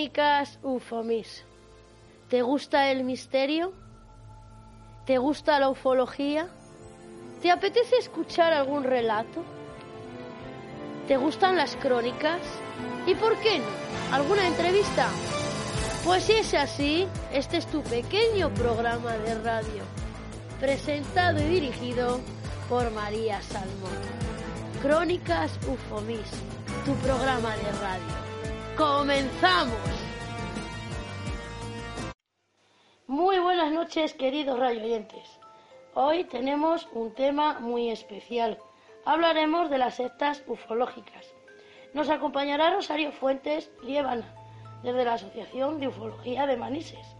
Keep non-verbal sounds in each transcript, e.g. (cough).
Crónicas Ufomis. ¿Te gusta el misterio? ¿Te gusta la ufología? ¿Te apetece escuchar algún relato? ¿Te gustan las crónicas? ¿Y por qué no? ¿Alguna entrevista? Pues si es así, este es tu pequeño programa de radio, presentado y dirigido por María Salmón. Crónicas Ufomis, tu programa de radio. ¡Comenzamos! Muy buenas noches, queridos radioyentes. Hoy tenemos un tema muy especial. Hablaremos de las sectas ufológicas. Nos acompañará Rosario Fuentes Liébana, desde la Asociación de Ufología de Manises.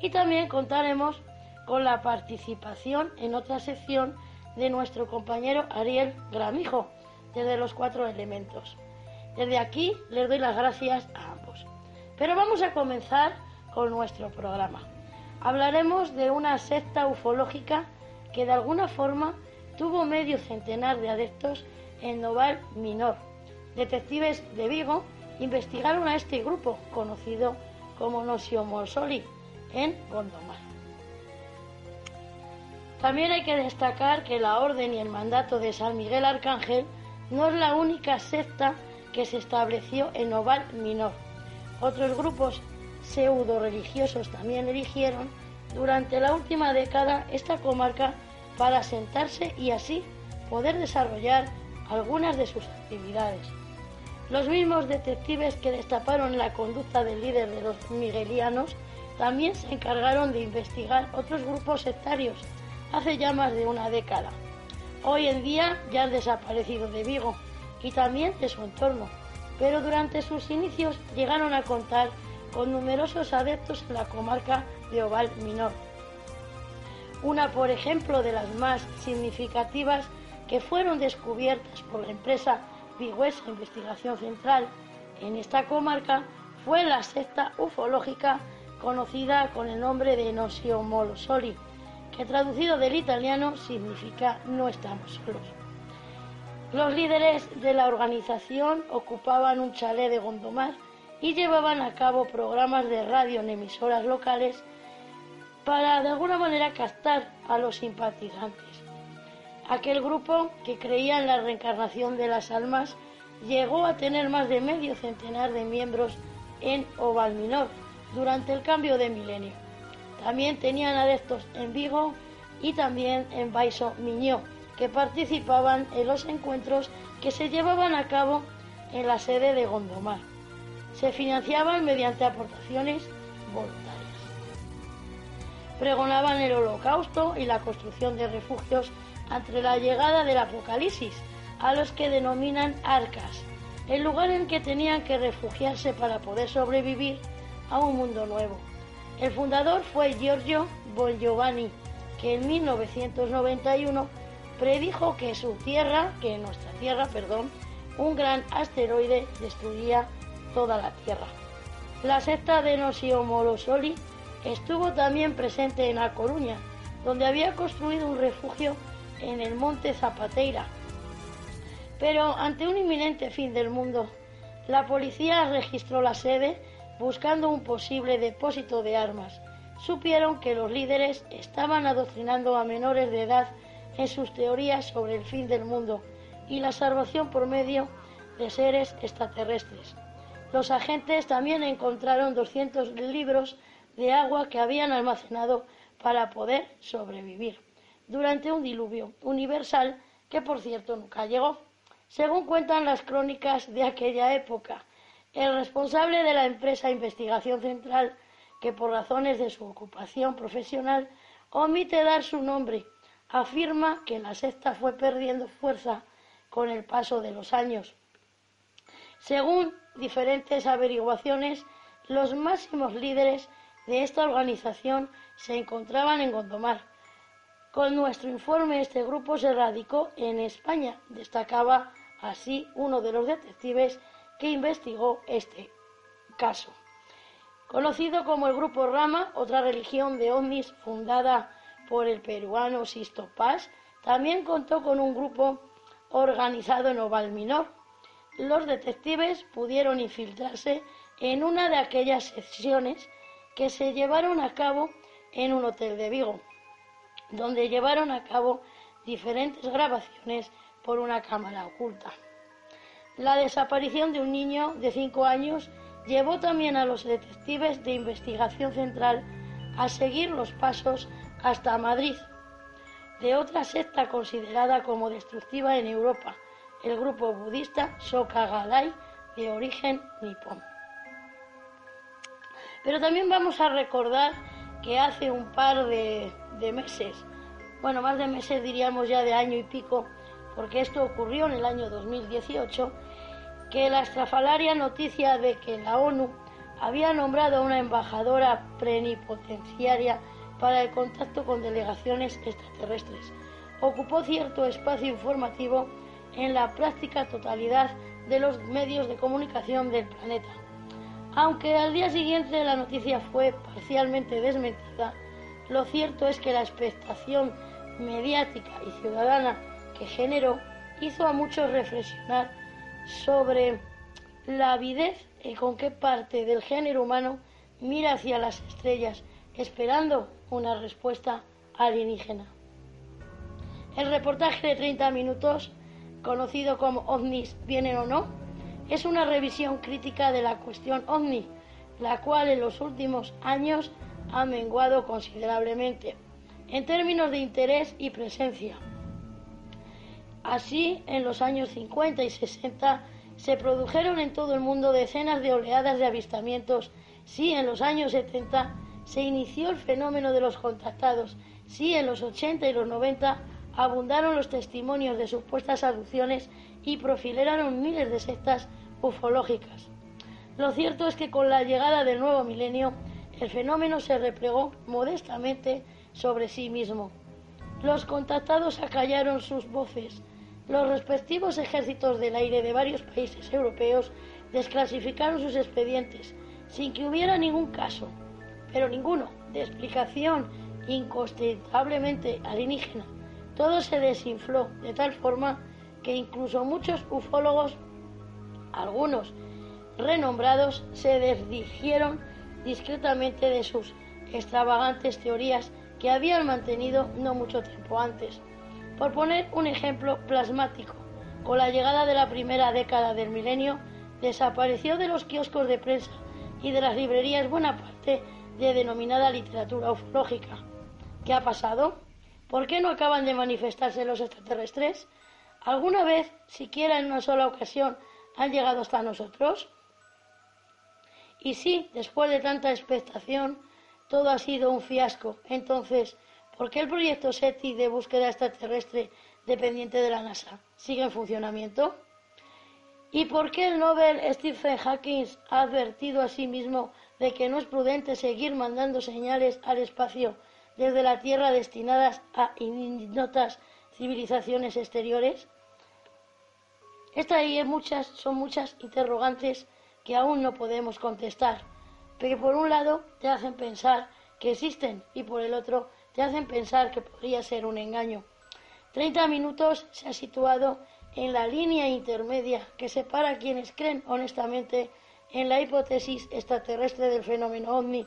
Y también contaremos con la participación en otra sección de nuestro compañero Ariel Gramijo, desde los cuatro elementos. Desde aquí les doy las gracias a ambos. Pero vamos a comenzar con nuestro programa. Hablaremos de una secta ufológica que de alguna forma tuvo medio centenar de adeptos en Noval Minor. Detectives de Vigo investigaron a este grupo, conocido como Nosio Monsoli, en Gondomar. También hay que destacar que la orden y el mandato de San Miguel Arcángel no es la única secta que se estableció en Oval Minor. Otros grupos pseudo religiosos también eligieron durante la última década esta comarca para asentarse y así poder desarrollar algunas de sus actividades. Los mismos detectives que destaparon la conducta del líder de los miguelianos también se encargaron de investigar otros grupos sectarios hace ya más de una década. Hoy en día ya han desaparecido de Vigo y también de su entorno, pero durante sus inicios llegaron a contar con numerosos adeptos en la comarca de Oval Minor. Una, por ejemplo, de las más significativas que fueron descubiertas por la empresa Vigüesa Investigación Central en esta comarca fue la secta ufológica conocida con el nombre de Nosio Molosoli, que traducido del italiano significa no estamos solos. Los líderes de la organización ocupaban un chalet de Gondomar y llevaban a cabo programas de radio en emisoras locales para de alguna manera captar a los simpatizantes. Aquel grupo que creía en la reencarnación de las almas llegó a tener más de medio centenar de miembros en Oval Minor durante el cambio de milenio. También tenían adeptos en Vigo y también en Baiso Miñó, que participaban en los encuentros que se llevaban a cabo en la sede de Gondomar. Se financiaban mediante aportaciones voluntarias. Pregonaban el holocausto y la construcción de refugios ante la llegada del apocalipsis, a los que denominan arcas, el lugar en que tenían que refugiarse para poder sobrevivir a un mundo nuevo. El fundador fue Giorgio Bongiovanni, que en 1991 predijo que su Tierra, que nuestra Tierra, perdón, un gran asteroide destruiría toda la Tierra. La secta de Nosio Molosoli estuvo también presente en A Coruña, donde había construido un refugio en el monte Zapateira. Pero ante un inminente fin del mundo, la policía registró la sede buscando un posible depósito de armas. Supieron que los líderes estaban adoctrinando a menores de edad en sus teorías sobre el fin del mundo y la salvación por medio de seres extraterrestres. Los agentes también encontraron 200 libros de agua que habían almacenado para poder sobrevivir durante un diluvio universal que, por cierto, nunca llegó. Según cuentan las crónicas de aquella época, el responsable de la empresa Investigación Central, que por razones de su ocupación profesional omite dar su nombre, afirma que la secta fue perdiendo fuerza con el paso de los años. Según diferentes averiguaciones, los máximos líderes de esta organización se encontraban en Gondomar. Con nuestro informe, este grupo se radicó en España, destacaba así uno de los detectives que investigó este caso. Conocido como el Grupo Rama, otra religión de ovnis fundada por el peruano Sisto Paz, también contó con un grupo organizado en Oval Minor. Los detectives pudieron infiltrarse en una de aquellas sesiones que se llevaron a cabo en un hotel de Vigo, donde llevaron a cabo diferentes grabaciones por una cámara oculta. La desaparición de un niño de cinco años llevó también a los detectives de investigación central a seguir los pasos hasta Madrid de otra secta considerada como destructiva en Europa, el grupo budista Soka Gallai de origen nipón. Pero también vamos a recordar que hace un par de, de meses, bueno, más de meses diríamos ya de año y pico, porque esto ocurrió en el año 2018, que la estrafalaria noticia de que la ONU había nombrado a una embajadora plenipotenciaria para el contacto con delegaciones extraterrestres ocupó cierto espacio informativo en la práctica totalidad de los medios de comunicación del planeta. Aunque al día siguiente la noticia fue parcialmente desmentida, lo cierto es que la expectación mediática y ciudadana que generó hizo a muchos reflexionar sobre la avidez y con qué parte del género humano mira hacia las estrellas, esperando una respuesta alienígena. El reportaje de 30 minutos, conocido como OVNIs vienen o no, es una revisión crítica de la cuestión OVNI, la cual en los últimos años ha menguado considerablemente en términos de interés y presencia. Así, en los años 50 y 60 se produjeron en todo el mundo decenas de oleadas de avistamientos. Sí, en los años 70 se inició el fenómeno de los contactados. Sí, en los 80 y los 90 abundaron los testimonios de supuestas abducciones y profileraron miles de sectas ufológicas. Lo cierto es que con la llegada del nuevo milenio, el fenómeno se replegó modestamente sobre sí mismo. Los contactados acallaron sus voces, los respectivos ejércitos del aire de varios países europeos desclasificaron sus expedientes sin que hubiera ningún caso, pero ninguno, de explicación incontestablemente alienígena. Todo se desinfló de tal forma que incluso muchos ufólogos, algunos renombrados, se desdijeron discretamente de sus extravagantes teorías que habían mantenido no mucho tiempo antes. Por poner un ejemplo plasmático, con la llegada de la primera década del milenio, desapareció de los kioscos de prensa y de las librerías buena parte de denominada literatura ufológica. ¿Qué ha pasado? ¿Por qué no acaban de manifestarse los extraterrestres? ¿Alguna vez, siquiera en una sola ocasión, han llegado hasta nosotros? Y sí, después de tanta expectación, todo ha sido un fiasco. Entonces, ¿Por qué el proyecto SETI de búsqueda extraterrestre dependiente de la NASA sigue en funcionamiento? ¿Y por qué el Nobel Stephen Hawking ha advertido a sí mismo de que no es prudente seguir mandando señales al espacio desde la Tierra destinadas a ignotas civilizaciones exteriores? Estas y muchas, son muchas interrogantes que aún no podemos contestar, pero por un lado te hacen pensar que existen y por el otro te hacen pensar que podría ser un engaño. Treinta minutos se ha situado en la línea intermedia que separa a quienes creen honestamente en la hipótesis extraterrestre del fenómeno ovni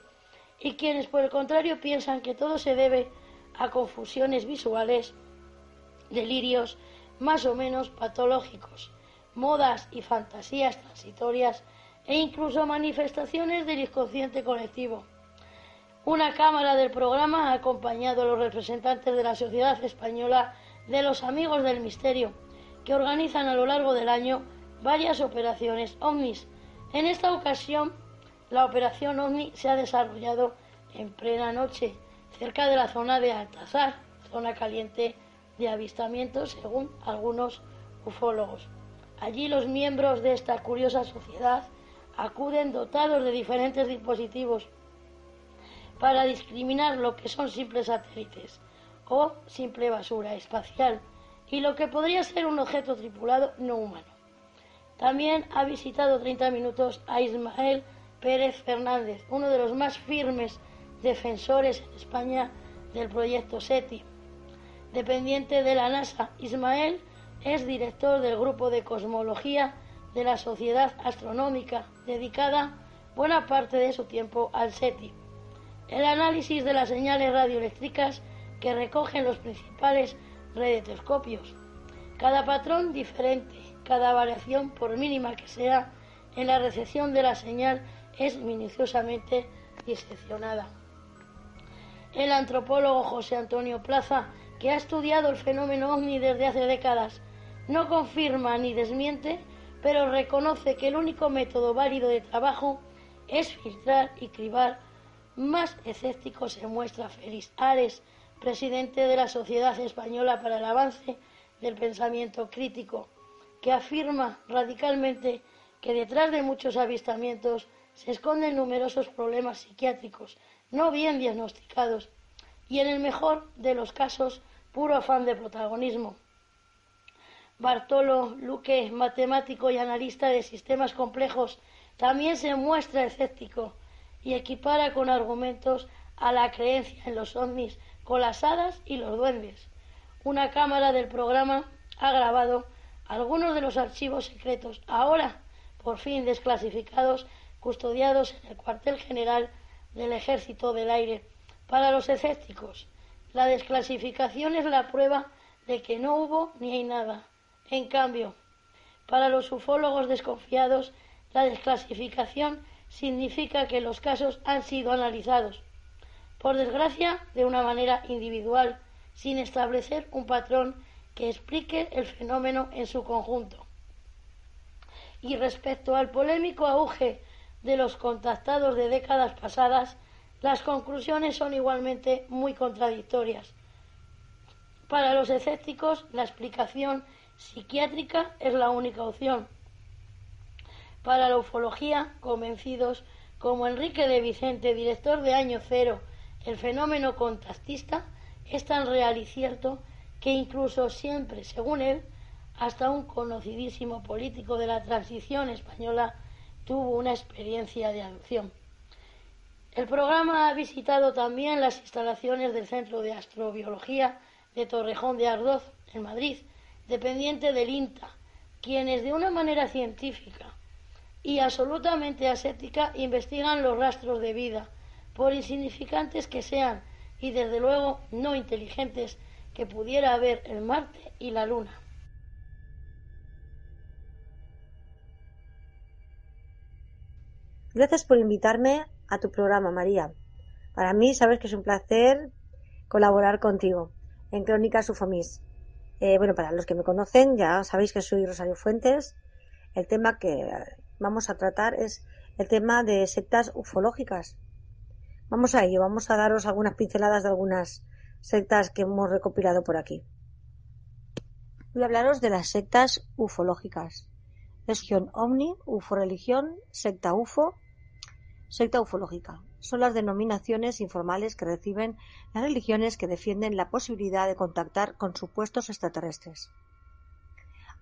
y quienes por el contrario piensan que todo se debe a confusiones visuales, delirios más o menos patológicos, modas y fantasías transitorias e incluso manifestaciones del inconsciente colectivo. Una cámara del programa ha acompañado a los representantes de la Sociedad Española de los Amigos del Misterio, que organizan a lo largo del año varias operaciones ovnis. En esta ocasión, la operación ovni se ha desarrollado en plena noche, cerca de la zona de Altazar, zona caliente de avistamientos según algunos ufólogos. Allí los miembros de esta curiosa sociedad acuden dotados de diferentes dispositivos para discriminar lo que son simples satélites o simple basura espacial y lo que podría ser un objeto tripulado no humano. También ha visitado 30 minutos a Ismael Pérez Fernández, uno de los más firmes defensores en España del proyecto SETI. Dependiente de la NASA, Ismael es director del grupo de cosmología de la Sociedad Astronómica, dedicada buena parte de su tiempo al SETI. El análisis de las señales radioeléctricas que recogen los principales radiotelescopios. Cada patrón diferente, cada variación, por mínima que sea, en la recepción de la señal es minuciosamente diseccionada. El antropólogo José Antonio Plaza, que ha estudiado el fenómeno ovni desde hace décadas, no confirma ni desmiente, pero reconoce que el único método válido de trabajo es filtrar y cribar. Más escéptico se muestra Félix Ares, presidente de la Sociedad Española para el Avance del Pensamiento Crítico, que afirma radicalmente que detrás de muchos avistamientos se esconden numerosos problemas psiquiátricos no bien diagnosticados y en el mejor de los casos puro afán de protagonismo. Bartolo Luque, matemático y analista de sistemas complejos, también se muestra escéptico y equipara con argumentos a la creencia en los ovnis con las hadas y los duendes. Una cámara del programa ha grabado algunos de los archivos secretos, ahora por fin desclasificados, custodiados en el cuartel general del Ejército del Aire. Para los escépticos, la desclasificación es la prueba de que no hubo ni hay nada. En cambio, para los ufólogos desconfiados, la desclasificación significa que los casos han sido analizados, por desgracia, de una manera individual, sin establecer un patrón que explique el fenómeno en su conjunto. Y respecto al polémico auge de los contactados de décadas pasadas, las conclusiones son igualmente muy contradictorias. Para los escépticos, la explicación psiquiátrica es la única opción. Para la ufología, convencidos como Enrique de Vicente, director de Año Cero, el fenómeno contactista es tan real y cierto que incluso siempre, según él, hasta un conocidísimo político de la transición española tuvo una experiencia de adopción. El programa ha visitado también las instalaciones del Centro de Astrobiología de Torrejón de Ardoz, en Madrid, dependiente del INTA, quienes de una manera científica y absolutamente aséptica investigan los rastros de vida, por insignificantes que sean y desde luego no inteligentes que pudiera haber el Marte y la Luna. Gracias por invitarme a tu programa, María. Para mí, sabes que es un placer colaborar contigo en Crónicas Ufomis. Eh, bueno, para los que me conocen, ya sabéis que soy Rosario Fuentes. El tema que vamos a tratar es el tema de sectas ufológicas. Vamos a ello, vamos a daros algunas pinceladas de algunas sectas que hemos recopilado por aquí. Voy a hablaros de las sectas ufológicas. Religión Omni, UFO Religión, secta UFO, secta ufológica. Son las denominaciones informales que reciben las religiones que defienden la posibilidad de contactar con supuestos extraterrestres.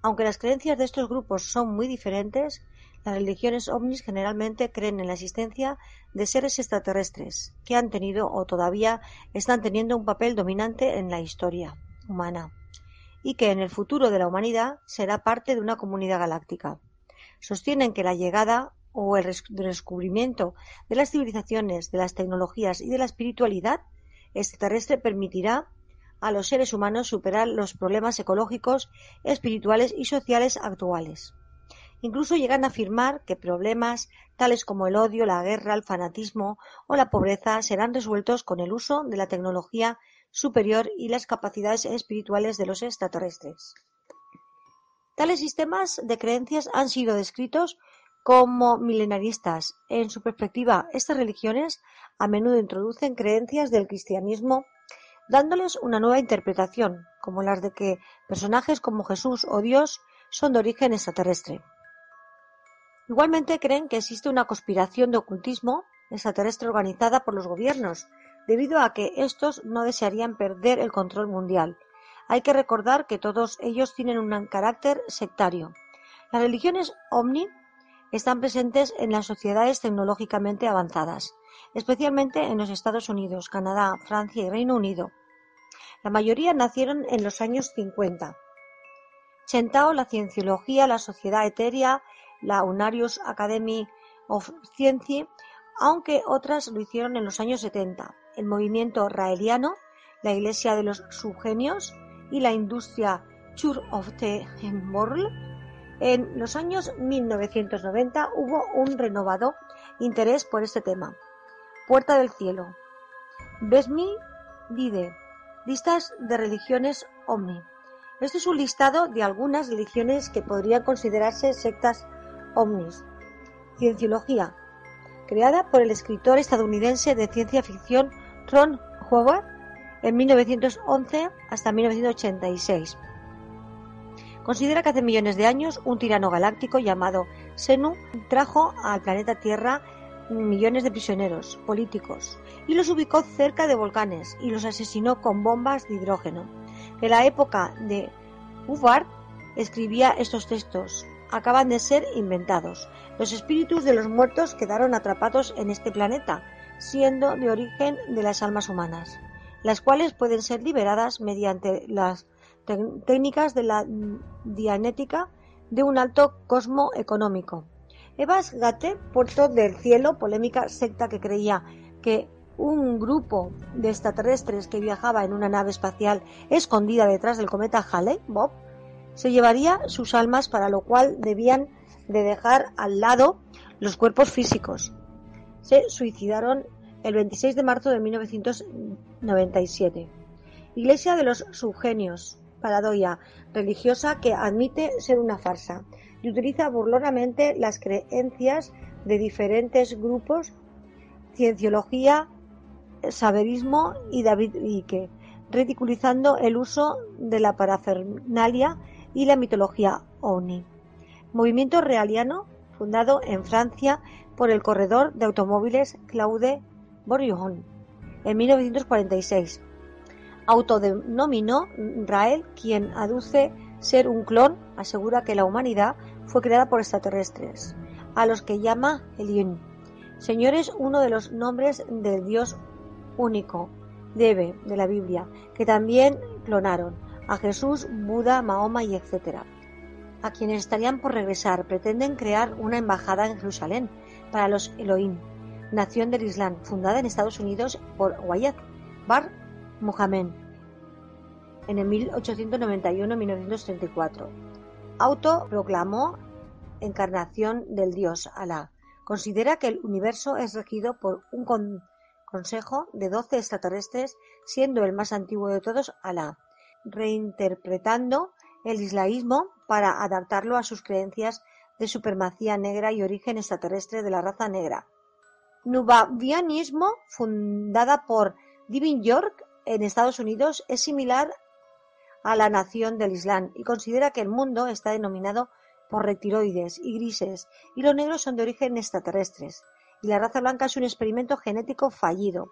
Aunque las creencias de estos grupos son muy diferentes, las religiones ovnis generalmente creen en la existencia de seres extraterrestres que han tenido o todavía están teniendo un papel dominante en la historia humana y que en el futuro de la humanidad será parte de una comunidad galáctica. Sostienen que la llegada o el descubrimiento de las civilizaciones, de las tecnologías y de la espiritualidad extraterrestre permitirá a los seres humanos superar los problemas ecológicos, espirituales y sociales actuales Incluso llegan a afirmar que problemas tales como el odio, la guerra, el fanatismo o la pobreza serán resueltos con el uso de la tecnología superior y las capacidades espirituales de los extraterrestres. Tales sistemas de creencias han sido descritos como milenaristas. En su perspectiva, estas religiones a menudo introducen creencias del cristianismo dándoles una nueva interpretación, como las de que personajes como Jesús o Dios son de origen extraterrestre. Igualmente creen que existe una conspiración de ocultismo extraterrestre organizada por los gobiernos, debido a que estos no desearían perder el control mundial. Hay que recordar que todos ellos tienen un carácter sectario. Las religiones ovni están presentes en las sociedades tecnológicamente avanzadas, especialmente en los Estados Unidos, Canadá, Francia y Reino Unido. La mayoría nacieron en los años 50. Chentao, la cienciología, la sociedad etérea, la Unarius Academy of Science, aunque otras lo hicieron en los años 70. El movimiento raeliano, la Iglesia de los Subgenios y la industria Church of the World. En los años 1990 hubo un renovado interés por este tema. Puerta del Cielo. Besmi Dide. Listas de religiones Omni. Este es un listado de algunas religiones que podrían considerarse sectas Omnis. Cienciología. Creada por el escritor estadounidense de ciencia ficción Ron Howard en 1911 hasta 1986. Considera que hace millones de años un tirano galáctico llamado Senu trajo al planeta Tierra millones de prisioneros políticos y los ubicó cerca de volcanes y los asesinó con bombas de hidrógeno. En la época de Hubbard escribía estos textos. Acaban de ser inventados. Los espíritus de los muertos quedaron atrapados en este planeta, siendo de origen de las almas humanas, las cuales pueden ser liberadas mediante las técnicas de la dianética de un alto cosmo económico. Evas Gate, Puerto del Cielo, polémica secta que creía que un grupo de extraterrestres que viajaba en una nave espacial escondida detrás del cometa Halley, Bob, se llevaría sus almas para lo cual debían de dejar al lado los cuerpos físicos. Se suicidaron el 26 de marzo de 1997. Iglesia de los Subgenios, paradoia religiosa que admite ser una farsa y utiliza burlonamente las creencias de diferentes grupos, cienciología, saberismo y David Icke, ridiculizando el uso de la parafernalia y la mitología OVNI. Movimiento realiano fundado en Francia por el corredor de automóviles Claude Bourgeon en 1946. Autodenominó Rael, quien aduce ser un clon, asegura que la humanidad fue creada por extraterrestres, a los que llama Elión. Señor es uno de los nombres del Dios único, Debe, de la Biblia, que también clonaron a Jesús, Buda, Mahoma y etc. A quienes estarían por regresar pretenden crear una embajada en Jerusalén para los Elohim, nación del Islam, fundada en Estados Unidos por Wayat Bar Muhammad en el 1891-1934. Autoproclamó encarnación del dios Alá. Considera que el universo es regido por un consejo de doce extraterrestres, siendo el más antiguo de todos Alá, reinterpretando el islamismo para adaptarlo a sus creencias de supremacía negra y origen extraterrestre de la raza negra. Nubavianismo, fundada por Divin York en Estados Unidos, es similar a la nación del Islam y considera que el mundo está denominado por reptiloides y grises y los negros son de origen extraterrestres y la raza blanca es un experimento genético fallido.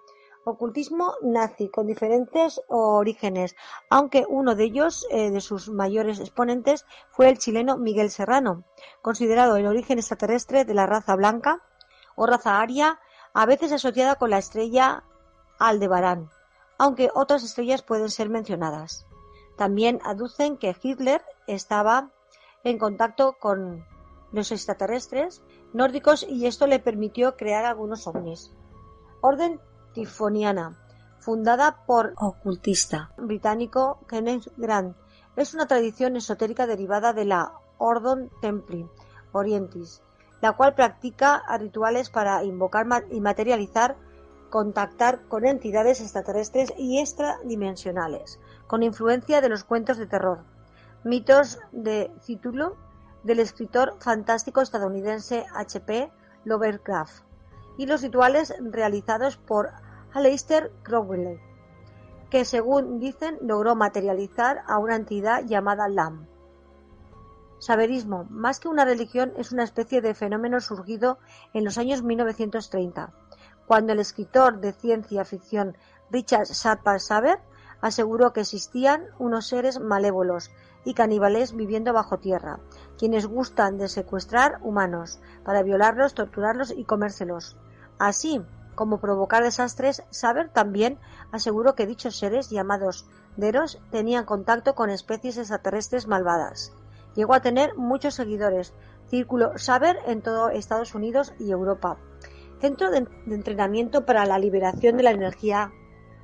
Ocultismo nazi con diferentes orígenes, aunque uno de ellos, eh, de sus mayores exponentes, fue el chileno Miguel Serrano, considerado el origen extraterrestre de la raza blanca o raza aria, a veces asociada con la estrella Aldebarán, aunque otras estrellas pueden ser mencionadas. También aducen que Hitler estaba en contacto con los extraterrestres nórdicos y esto le permitió crear algunos ovnis. Orden Tifoniana, fundada por ocultista británico Kenneth Grant, es una tradición esotérica derivada de la Ordon Templi, Orientis, la cual practica rituales para invocar y materializar, contactar con entidades extraterrestres y extradimensionales, con influencia de los cuentos de terror, mitos de Cthulhu del escritor fantástico estadounidense H.P. Lovecraft y los rituales realizados por Aleister Crowley, que según dicen logró materializar a una entidad llamada Lam. Saberismo, más que una religión, es una especie de fenómeno surgido en los años 1930, cuando el escritor de ciencia ficción Richard Sharper Saber aseguró que existían unos seres malévolos y caníbales viviendo bajo tierra, quienes gustan de secuestrar humanos para violarlos, torturarlos y comérselos. Así como provocar desastres, Saber también aseguró que dichos seres, llamados Deros, tenían contacto con especies extraterrestres malvadas. Llegó a tener muchos seguidores, círculo Saber en todo Estados Unidos y Europa. Centro de entrenamiento para la liberación de la energía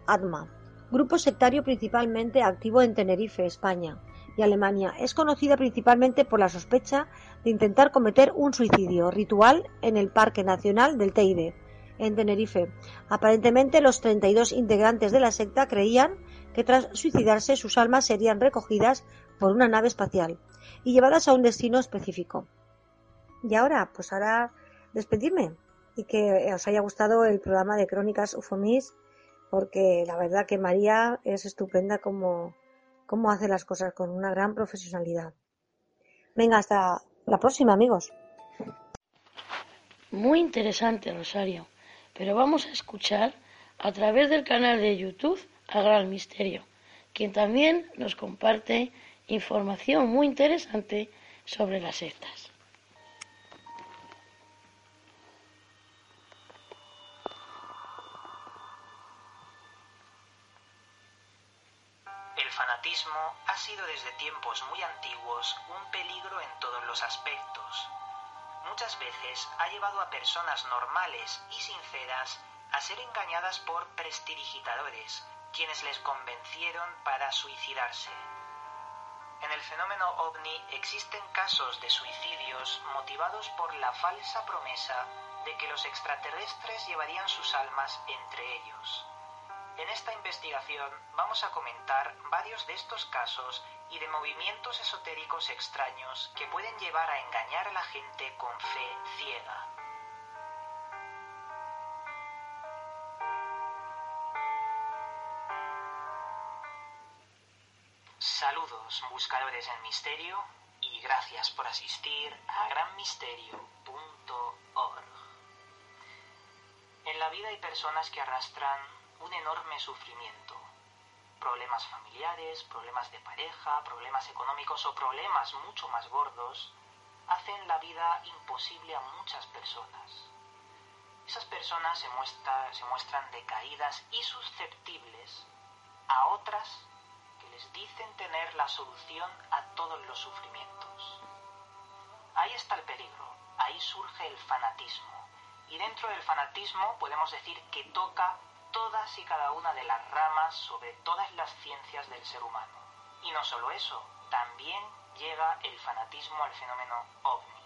ATMA. Grupo sectario principalmente activo en Tenerife, España y Alemania. Es conocida principalmente por la sospecha de intentar cometer un suicidio ritual en el Parque Nacional del Teide, en Tenerife. Aparentemente los 32 integrantes de la secta creían que tras suicidarse sus almas serían recogidas por una nave espacial y llevadas a un destino específico. Y ahora, pues ahora despedirme y que os haya gustado el programa de Crónicas Ufomis porque la verdad que María es estupenda como, cómo hace las cosas con una gran profesionalidad. Venga, hasta la próxima, amigos. Muy interesante, Rosario. Pero vamos a escuchar a través del canal de YouTube a Gran Misterio, quien también nos comparte información muy interesante sobre las sectas. ha sido desde tiempos muy antiguos un peligro en todos los aspectos. Muchas veces ha llevado a personas normales y sinceras a ser engañadas por prestidigitadores, quienes les convencieron para suicidarse. En el fenómeno ovni existen casos de suicidios motivados por la falsa promesa de que los extraterrestres llevarían sus almas entre ellos. En esta investigación vamos a comentar varios de estos casos y de movimientos esotéricos extraños que pueden llevar a engañar a la gente con fe ciega. Saludos buscadores del misterio y gracias por asistir a granmisterio.org. En la vida hay personas que arrastran un enorme sufrimiento. Problemas familiares, problemas de pareja, problemas económicos o problemas mucho más gordos hacen la vida imposible a muchas personas. Esas personas se, se muestran decaídas y susceptibles a otras que les dicen tener la solución a todos los sufrimientos. Ahí está el peligro, ahí surge el fanatismo. Y dentro del fanatismo podemos decir que toca todas y cada una de las ramas sobre todas las ciencias del ser humano. Y no solo eso, también llega el fanatismo al fenómeno ovni.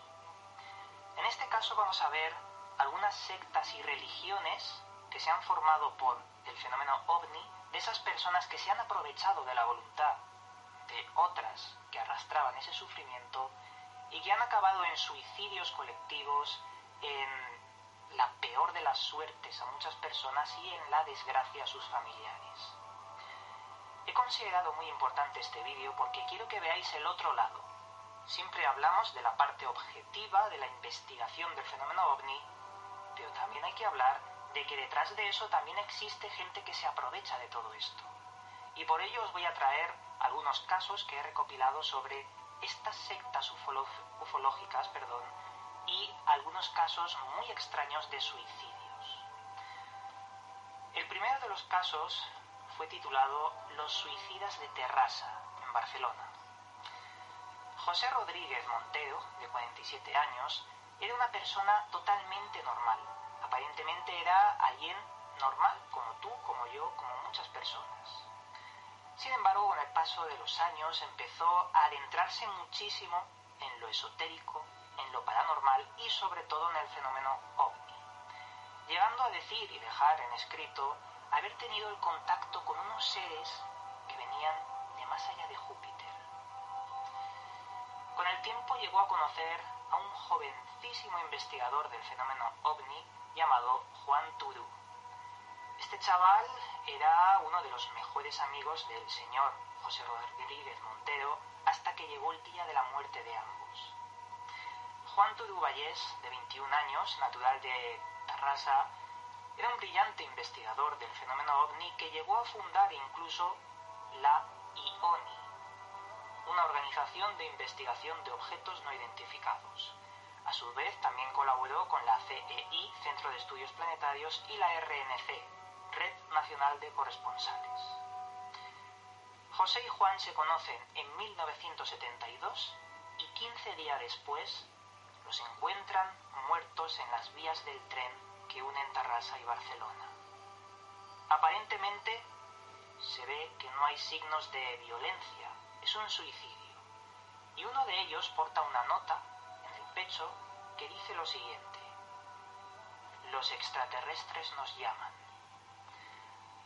En este caso vamos a ver algunas sectas y religiones que se han formado por el fenómeno ovni de esas personas que se han aprovechado de la voluntad de otras que arrastraban ese sufrimiento y que han acabado en suicidios colectivos, en la peor de las suertes a muchas personas y en la desgracia a sus familiares. He considerado muy importante este vídeo porque quiero que veáis el otro lado. Siempre hablamos de la parte objetiva de la investigación del fenómeno ovni, pero también hay que hablar de que detrás de eso también existe gente que se aprovecha de todo esto. Y por ello os voy a traer algunos casos que he recopilado sobre estas sectas ufológicas, perdón, y algunos casos muy extraños de suicidios. El primero de los casos fue titulado Los suicidas de Terrassa, en Barcelona. José Rodríguez Montero, de 47 años, era una persona totalmente normal. Aparentemente era alguien normal, como tú, como yo, como muchas personas. Sin embargo, con el paso de los años empezó a adentrarse muchísimo en lo esotérico, paranormal y sobre todo en el fenómeno ovni, llegando a decir y dejar en escrito haber tenido el contacto con unos seres que venían de más allá de Júpiter. Con el tiempo llegó a conocer a un jovencísimo investigador del fenómeno ovni llamado Juan Turú. Este chaval era uno de los mejores amigos del señor José Rodríguez Montero hasta que llegó el día de la muerte de ambos. Juan Turú Vallés, de 21 años, natural de Tarrasa, era un brillante investigador del fenómeno ovni que llegó a fundar incluso la IONI, una organización de investigación de objetos no identificados. A su vez, también colaboró con la CEI, Centro de Estudios Planetarios, y la RNC, Red Nacional de Corresponsales. José y Juan se conocen en 1972 y 15 días después los encuentran muertos en las vías del tren que unen Tarrasa y Barcelona. Aparentemente se ve que no hay signos de violencia, es un suicidio. Y uno de ellos porta una nota en el pecho que dice lo siguiente. Los extraterrestres nos llaman.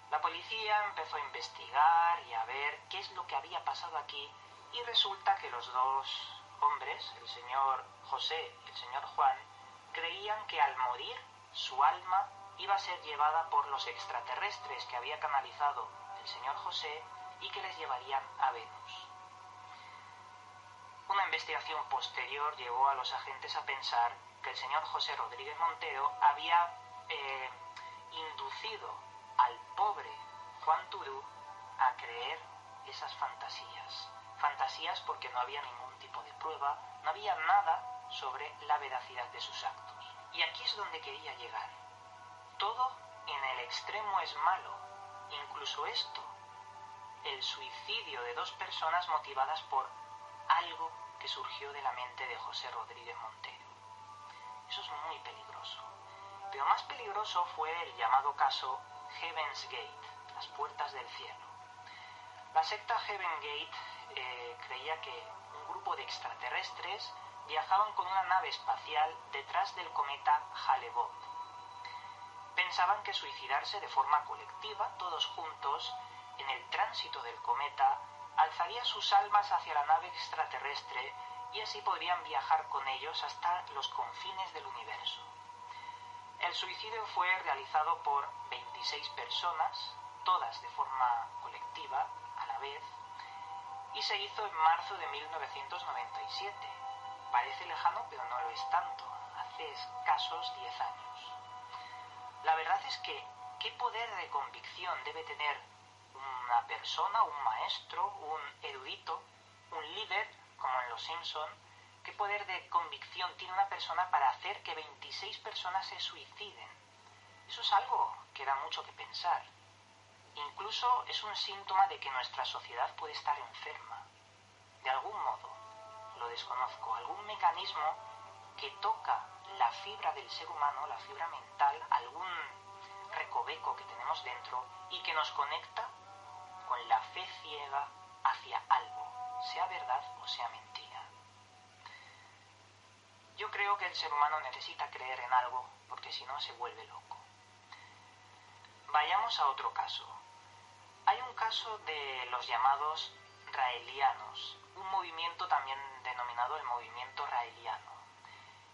La policía empezó a investigar y a ver qué es lo que había pasado aquí y resulta que los dos hombres, el señor José y el señor Juan, creían que al morir su alma iba a ser llevada por los extraterrestres que había canalizado el señor José y que les llevarían a Venus. Una investigación posterior llevó a los agentes a pensar que el señor José Rodríguez Montero había eh, inducido al pobre Juan Turú a creer esas fantasías. Fantasías porque no había ningún tipo de prueba, no había nada sobre la veracidad de sus actos. Y aquí es donde quería llegar. Todo en el extremo es malo, incluso esto, el suicidio de dos personas motivadas por algo que surgió de la mente de José Rodríguez Montero. Eso es muy peligroso. Pero más peligroso fue el llamado caso Heaven's Gate, las puertas del cielo. La secta Heaven Gate eh, creía que un grupo de extraterrestres viajaban con una nave espacial detrás del cometa Hale-Bopp. Pensaban que suicidarse de forma colectiva, todos juntos, en el tránsito del cometa, alzaría sus almas hacia la nave extraterrestre y así podrían viajar con ellos hasta los confines del universo. El suicidio fue realizado por 26 personas, todas de forma colectiva, y se hizo en marzo de 1997. Parece lejano, pero no lo es tanto, hace escasos 10 años. La verdad es que, ¿qué poder de convicción debe tener una persona, un maestro, un erudito, un líder, como en Los Simpson, qué poder de convicción tiene una persona para hacer que 26 personas se suiciden. Eso es algo que da mucho que pensar. Incluso es un síntoma de que nuestra sociedad puede estar enferma. De algún modo, lo desconozco, algún mecanismo que toca la fibra del ser humano, la fibra mental, algún recoveco que tenemos dentro y que nos conecta con la fe ciega hacia algo, sea verdad o sea mentira. Yo creo que el ser humano necesita creer en algo porque si no se vuelve loco. Vayamos a otro caso. Hay un caso de los llamados raelianos, un movimiento también denominado el movimiento raeliano.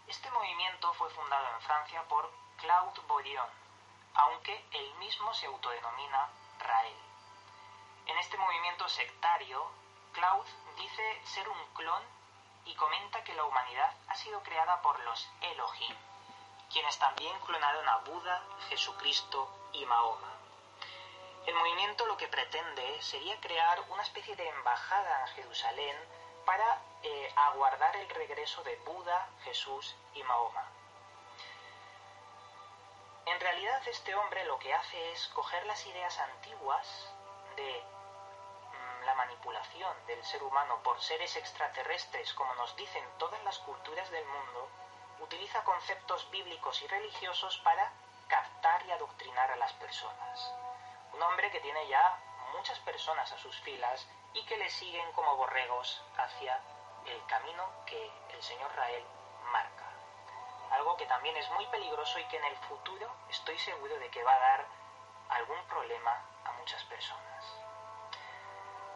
Este movimiento fue fundado en Francia por Claude Boyon, aunque él mismo se autodenomina Rael. En este movimiento sectario, Claude dice ser un clon y comenta que la humanidad ha sido creada por los Elohim, quienes también clonaron a Buda, Jesucristo y Mahoma. El movimiento lo que pretende sería crear una especie de embajada en Jerusalén para eh, aguardar el regreso de Buda, Jesús y Mahoma. En realidad este hombre lo que hace es coger las ideas antiguas de mm, la manipulación del ser humano por seres extraterrestres, como nos dicen todas las culturas del mundo, utiliza conceptos bíblicos y religiosos para captar y adoctrinar a las personas. Un hombre que tiene ya muchas personas a sus filas y que le siguen como borregos hacia el camino que el señor Rael marca. Algo que también es muy peligroso y que en el futuro estoy seguro de que va a dar algún problema a muchas personas.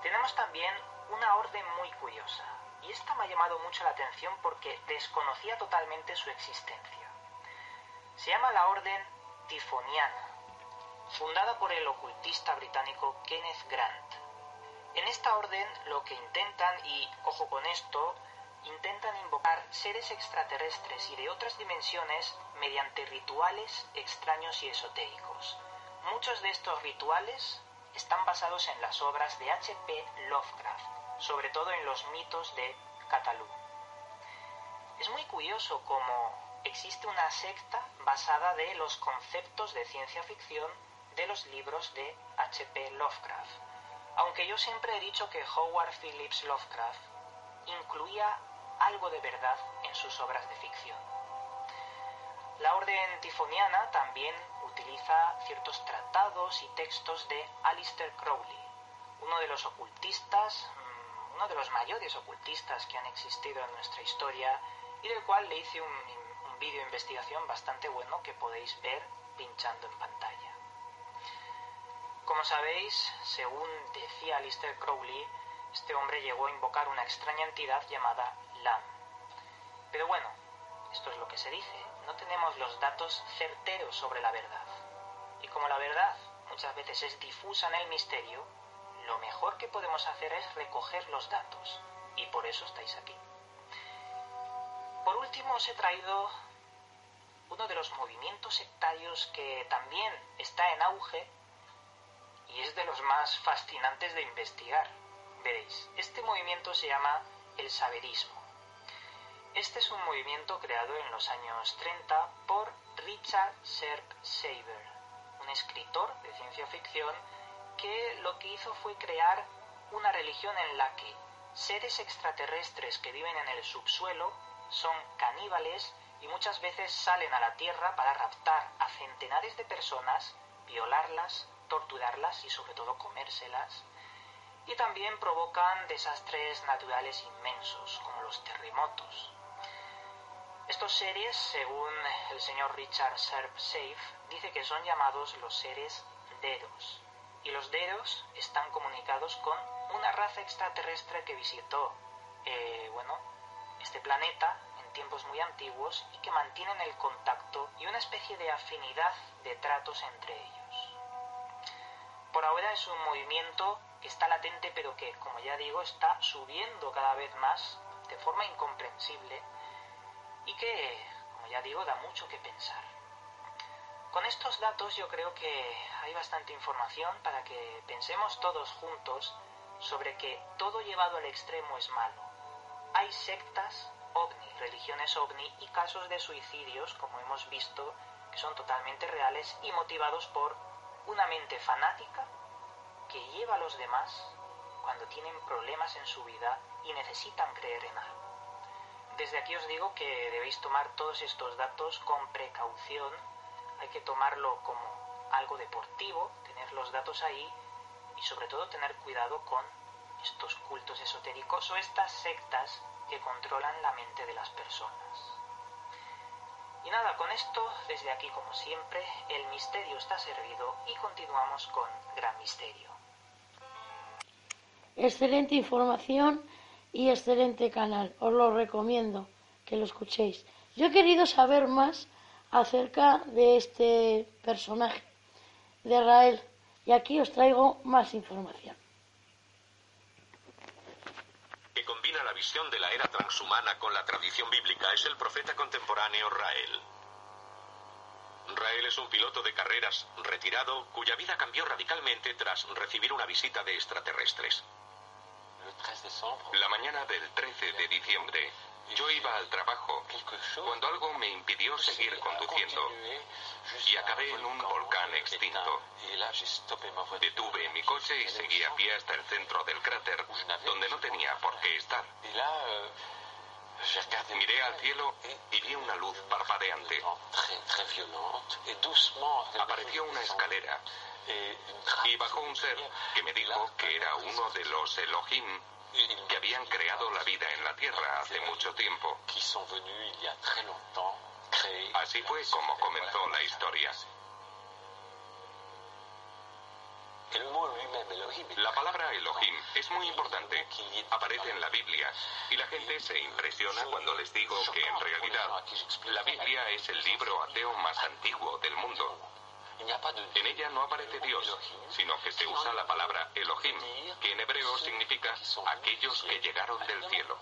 Tenemos también una orden muy curiosa, y esta me ha llamado mucho la atención porque desconocía totalmente su existencia. Se llama la Orden Tifoniana, fundada por el ocultista británico Kenneth Grant. En esta orden lo que intentan, y ojo con esto, intentan invocar seres extraterrestres y de otras dimensiones mediante rituales extraños y esotéricos. Muchos de estos rituales están basados en las obras de H.P. Lovecraft, sobre todo en los mitos de Cthulhu. Es muy curioso cómo existe una secta basada de los conceptos de ciencia ficción de los libros de H.P. Lovecraft, aunque yo siempre he dicho que Howard Phillips Lovecraft incluía algo de verdad en sus obras de ficción. La orden tifoniana también utiliza ciertos tratados y textos de Alistair Crowley, uno de los ocultistas, mm, uno de los mayores ocultistas que han existido en nuestra historia y del cual le hice un, un vídeo de investigación bastante bueno que podéis ver pinchando en pantalla. Como sabéis, según decía Alistair Crowley, este hombre llegó a invocar una extraña entidad llamada Lam. Pero bueno, esto es lo que se dice, no tenemos los datos certeros sobre la verdad. Y como la verdad muchas veces es difusa en el misterio, lo mejor que podemos hacer es recoger los datos. Y por eso estáis aquí. Por último os he traído uno de los movimientos sectarios que también está en auge y es de los más fascinantes de investigar. Veréis, este movimiento se llama el saberismo. Este es un movimiento creado en los años 30 por Richard Serp Saber, un escritor de ciencia ficción que lo que hizo fue crear una religión en la que seres extraterrestres que viven en el subsuelo son caníbales y muchas veces salen a la Tierra para raptar a centenares de personas, violarlas, torturarlas y sobre todo comérselas. Y también provocan desastres naturales inmensos, como los terremotos. Estos seres, según el señor Richard Serp Safe, dice que son llamados los seres dedos. Y los dedos están comunicados con una raza extraterrestre que visitó, eh, bueno, este planeta en tiempos muy antiguos y que mantienen el contacto y una especie de afinidad de tratos entre ellos. Por ahora es un movimiento que está latente pero que, como ya digo, está subiendo cada vez más de forma incomprensible y que, como ya digo, da mucho que pensar. Con estos datos yo creo que hay bastante información para que pensemos todos juntos sobre que todo llevado al extremo es malo. Hay sectas ovni, religiones ovni y casos de suicidios, como hemos visto, que son totalmente reales y motivados por una mente fanática que lleva a los demás cuando tienen problemas en su vida y necesitan creer en algo. Desde aquí os digo que debéis tomar todos estos datos con precaución, hay que tomarlo como algo deportivo, tener los datos ahí y sobre todo tener cuidado con estos cultos esotéricos o estas sectas que controlan la mente de las personas. Y nada, con esto, desde aquí como siempre, el misterio está servido y continuamos con Gran Misterio. Excelente información y excelente canal. Os lo recomiendo que lo escuchéis. Yo he querido saber más acerca de este personaje, de Israel, y aquí os traigo más información. Que combina la visión de la era transhumana con la tradición bíblica es el profeta contemporáneo Rael. Rael es un piloto de carreras retirado cuya vida cambió radicalmente tras recibir una visita de extraterrestres. La mañana del 13 de diciembre, yo iba al trabajo cuando algo me impidió seguir conduciendo y acabé en un volcán extinto. Detuve mi coche y seguí a pie hasta el centro del cráter, donde no tenía por qué estar. Miré al cielo y vi una luz parpadeante. Apareció una escalera y bajó un ser que me dijo que era uno de los Elohim que habían creado la vida en la Tierra hace mucho tiempo. Así fue como comenzó la historia. La palabra Elohim es muy importante. Aparece en la Biblia y la gente se impresiona cuando les digo que en realidad la Biblia es el libro ateo más antiguo del mundo. En ella no aparece Dios, sino que se usa la palabra Elohim, que en hebreo significa aquellos que llegaron del cielo.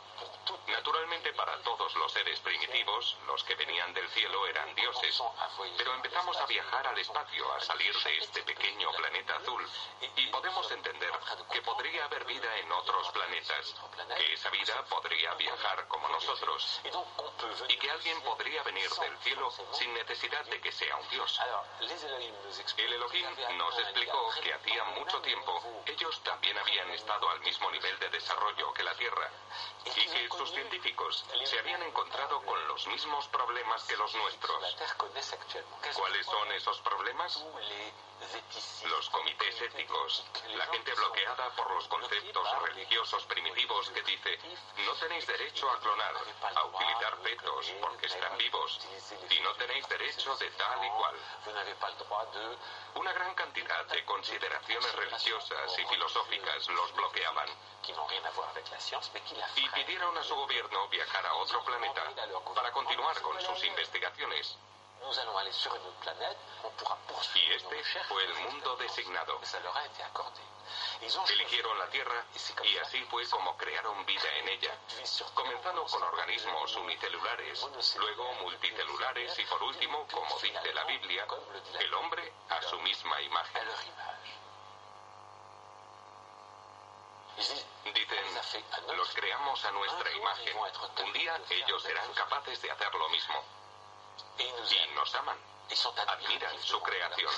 Naturalmente para todos los seres primitivos, los que venían del cielo eran dioses, pero empezamos a viajar al espacio, a salir de este pequeño planeta azul, y podemos entender que podría haber vida en otros planetas, que esa vida podría viajar como nosotros, y que alguien podría venir del cielo sin necesidad de que sea un dios. El Elohim nos explicó que hacía mucho tiempo ellos también habían estado al mismo nivel de desarrollo que la Tierra y que sus científicos se habían encontrado con los mismos problemas que los nuestros. ¿Cuáles son esos problemas? Los comités éticos, la gente bloqueada por los conceptos religiosos primitivos que dice, no tenéis derecho a clonar, a utilizar fetos porque están vivos, y no tenéis derecho de tal y cual. Una gran cantidad de consideraciones religiosas y filosóficas los bloqueaban. Y pidieron a su gobierno viajar a otro planeta para continuar con sus investigaciones. Y este fue el mundo designado. Eligieron la Tierra y así fue como crearon vida en ella, comenzando con organismos unicelulares, luego multicelulares y por último, como dice la Biblia, el hombre a su misma imagen. Dicen, los creamos a nuestra imagen. Un día ellos serán capaces de hacer lo mismo y nos aman. Admiran su creación.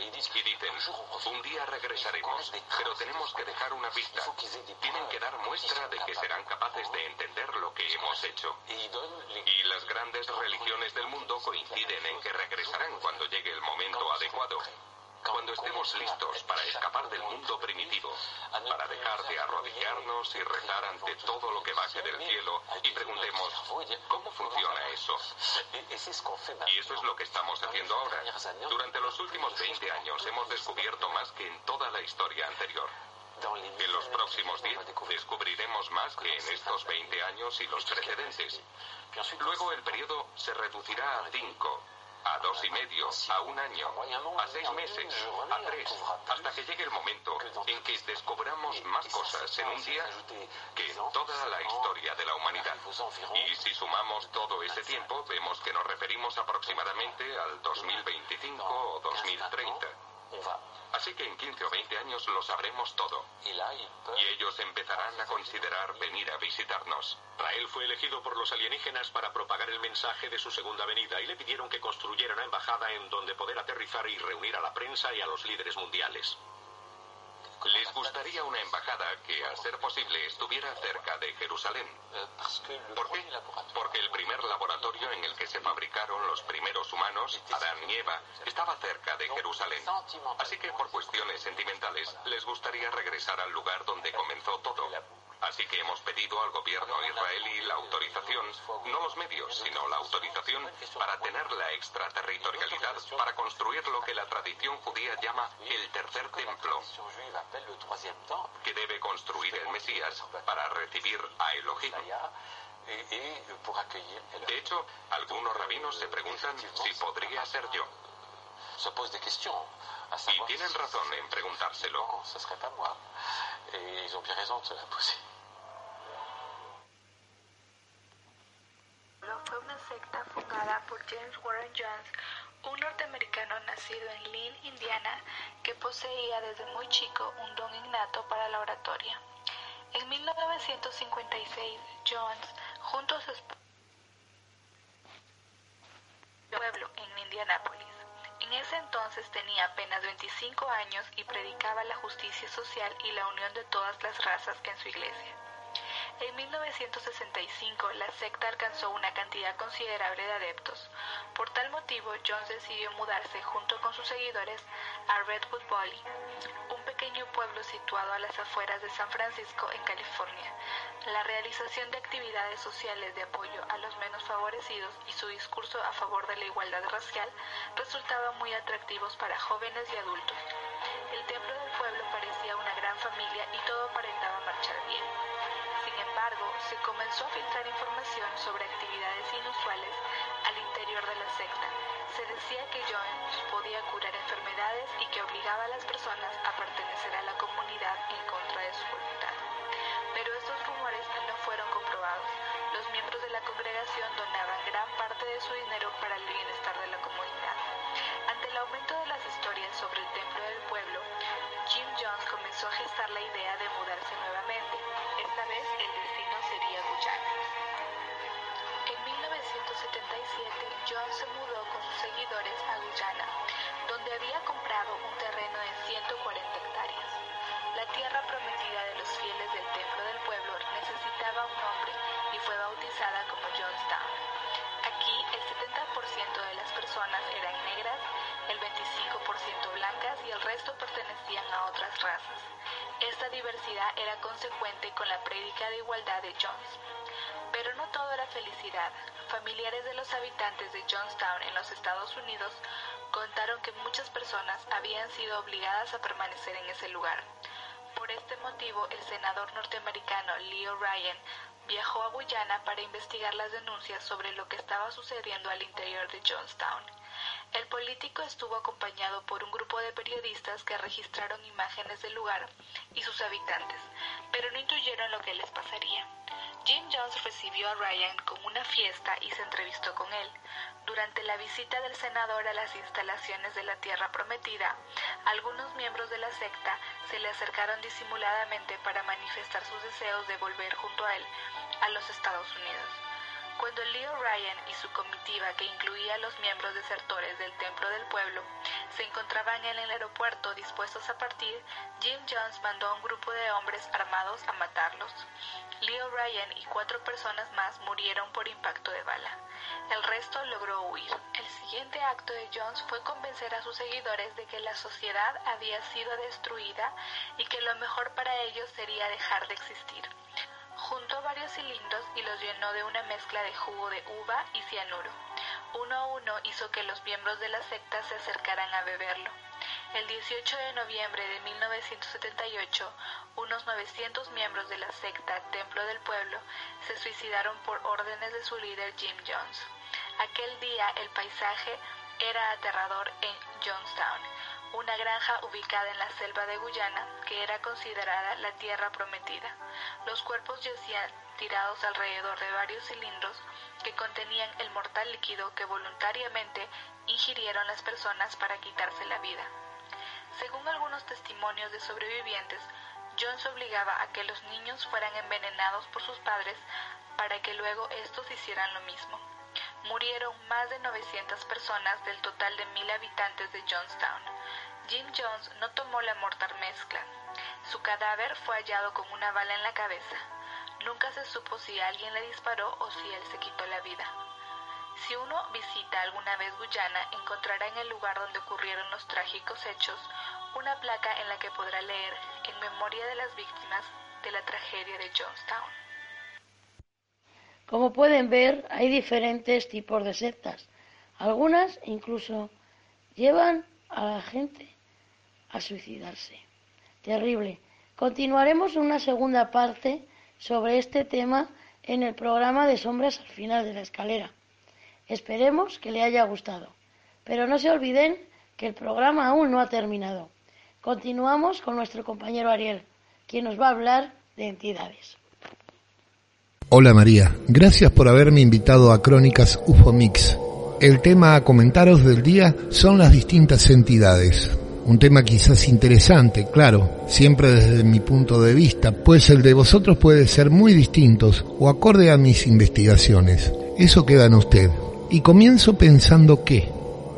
Y dicen, un día regresaremos, pero tenemos que dejar una pista. Tienen que dar muestra de que serán capaces de entender lo que hemos hecho. Y las grandes religiones del mundo coinciden en que regresarán cuando llegue el momento adecuado cuando estemos listos para escapar del mundo primitivo, para dejar de arrodillarnos y rezar ante todo lo que baje del cielo y preguntemos, ¿cómo funciona eso? Y eso es lo que estamos haciendo ahora. Durante los últimos 20 años hemos descubierto más que en toda la historia anterior. En los próximos 10 descubriremos más que en estos 20 años y los precedentes. Luego el periodo se reducirá a 5 a dos y medio, a un año, a seis meses, a tres, hasta que llegue el momento en que descubramos más cosas en un día que toda la historia de la humanidad. Y si sumamos todo ese tiempo, vemos que nos referimos aproximadamente al 2025 o 2030. Así que en 15 o 20 años lo sabremos todo. Y ellos empezarán a considerar venir a visitarnos. Rael fue elegido por los alienígenas para propagar el mensaje de su segunda venida y le pidieron que construyera una embajada en donde poder aterrizar y reunir a la prensa y a los líderes mundiales. Les gustaría una embajada que, a ser posible, estuviera cerca de Jerusalén. ¿Por qué? Porque el primer laboratorio en el que se fabricaron los primeros humanos, Adán y Eva, estaba cerca de Jerusalén. Así que, por cuestiones sentimentales, les gustaría regresar al lugar donde comenzó todo. Así que hemos pedido al gobierno israelí la autorización, no los medios, sino la autorización para tener la extraterritorialidad para construir lo que la tradición judía llama el tercer templo, que debe construir el Mesías para recibir a Elohim. De hecho, algunos rabinos se preguntan si podría ser yo. Y tienen razón en preguntárselo. Fue una secta fundada por James Warren Jones, un norteamericano nacido en Lynn, Indiana, que poseía desde muy chico un don innato para la oratoria. En 1956, Jones, junto a su pueblo en Indianápolis. En ese entonces tenía apenas 25 años y predicaba la justicia social y la unión de todas las razas en su iglesia. En 1965 la secta alcanzó una cantidad considerable de adeptos. Por tal motivo, Jones decidió mudarse junto con sus seguidores a Redwood Valley, un pequeño pueblo situado a las afueras de San Francisco, en California. La realización de actividades sociales de apoyo a los menos favorecidos y su discurso a favor de la igualdad racial resultaban muy atractivos para jóvenes y adultos. El templo del pueblo parecía una gran familia y todo aparentaba marchar bien. Embargo, se comenzó a filtrar información sobre actividades inusuales al interior de la secta. Se decía que Jones podía curar enfermedades y que obligaba a las personas a pertenecer a la comunidad en contra de su voluntad. Pero estos rumores no fueron comprobados. Los miembros de la congregación donaban gran parte de su dinero para el bienestar de la comunidad. Ante el aumento de las historias sobre el templo del pueblo, 1977, Jones se mudó con sus seguidores a Guyana, donde había comprado un terreno de 140 hectáreas. La tierra prometida de los fieles del templo del pueblo necesitaba un nombre y fue bautizada como Jonestown. Aquí el 70% de las personas eran negras, el 25% blancas y el resto pertenecían a otras razas. Esta diversidad era consecuente con la prédica de igualdad de Jones. Felicidad. Familiares de los habitantes de Jonestown en los Estados Unidos contaron que muchas personas habían sido obligadas a permanecer en ese lugar. Por este motivo, el senador norteamericano Leo Ryan viajó a Guyana para investigar las denuncias sobre lo que estaba sucediendo al interior de Jonestown. El político estuvo acompañado por un grupo de periodistas que registraron imágenes del lugar y sus habitantes, pero no intuyeron lo que les pasaría. Jim Jones recibió a Ryan con una fiesta y se entrevistó con él. Durante la visita del senador a las instalaciones de la Tierra Prometida, algunos miembros de la secta se le acercaron disimuladamente para manifestar sus deseos de volver junto a él a los Estados Unidos. Cuando Leo Ryan y su comitiva, que incluía a los miembros desertores del Templo del Pueblo, se encontraban en el aeropuerto dispuestos a partir, Jim Jones mandó a un grupo de hombres armados a matarlos. Leo Ryan y cuatro personas más murieron por impacto de bala. El resto logró huir. El siguiente acto de Jones fue convencer a sus seguidores de que la sociedad había sido destruida y que lo mejor para ellos sería dejar de existir. Juntó varios cilindros y los llenó de una mezcla de jugo de uva y cianuro. Uno a uno hizo que los miembros de la secta se acercaran a beberlo. El 18 de noviembre de 1978, unos 900 miembros de la secta Templo del Pueblo se suicidaron por órdenes de su líder Jim Jones. Aquel día el paisaje era aterrador en Jonestown, una granja ubicada en la selva de Guyana que era considerada la tierra prometida. Los cuerpos yacían tirados alrededor de varios cilindros que contenían el mortal líquido que voluntariamente ingirieron las personas para quitarse la vida. Según algunos testimonios de sobrevivientes, Jones obligaba a que los niños fueran envenenados por sus padres para que luego estos hicieran lo mismo. Murieron más de 900 personas del total de mil habitantes de Jonestown. Jim Jones no tomó la mortal mezcla. Su cadáver fue hallado con una bala en la cabeza. Nunca se supo si alguien le disparó o si él se quitó la vida. Si uno visita alguna vez Guyana, encontrará en el lugar donde ocurrieron los trágicos hechos una placa en la que podrá leer en memoria de las víctimas de la tragedia de Jonestown. Como pueden ver, hay diferentes tipos de sectas. Algunas incluso llevan a la gente a suicidarse. Terrible. Continuaremos una segunda parte sobre este tema en el programa de sombras al final de la escalera. Esperemos que le haya gustado. Pero no se olviden que el programa aún no ha terminado. Continuamos con nuestro compañero Ariel, quien nos va a hablar de entidades. Hola María, gracias por haberme invitado a Crónicas UFO Mix. El tema a comentaros del día son las distintas entidades. Un tema quizás interesante, claro, siempre desde mi punto de vista, pues el de vosotros puede ser muy distinto o acorde a mis investigaciones. Eso queda en usted. Y comienzo pensando que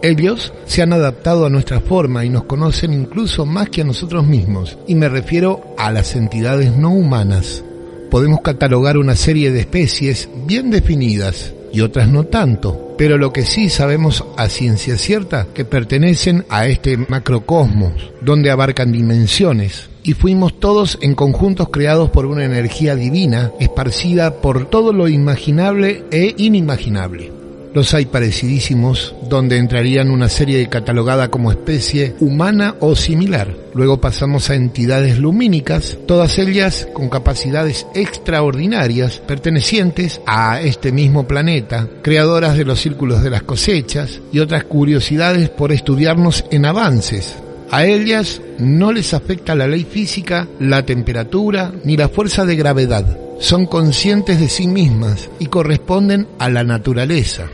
ellos se han adaptado a nuestra forma y nos conocen incluso más que a nosotros mismos, y me refiero a las entidades no humanas. Podemos catalogar una serie de especies bien definidas y otras no tanto, pero lo que sí sabemos a ciencia cierta que pertenecen a este macrocosmos, donde abarcan dimensiones, y fuimos todos en conjuntos creados por una energía divina, esparcida por todo lo imaginable e inimaginable. Los hay parecidísimos, donde entrarían una serie catalogada como especie humana o similar. Luego pasamos a entidades lumínicas, todas ellas con capacidades extraordinarias pertenecientes a este mismo planeta, creadoras de los círculos de las cosechas y otras curiosidades por estudiarnos en avances, a ellas no les afecta la ley física, la temperatura ni la fuerza de gravedad. Son conscientes de sí mismas y corresponden a la naturaleza.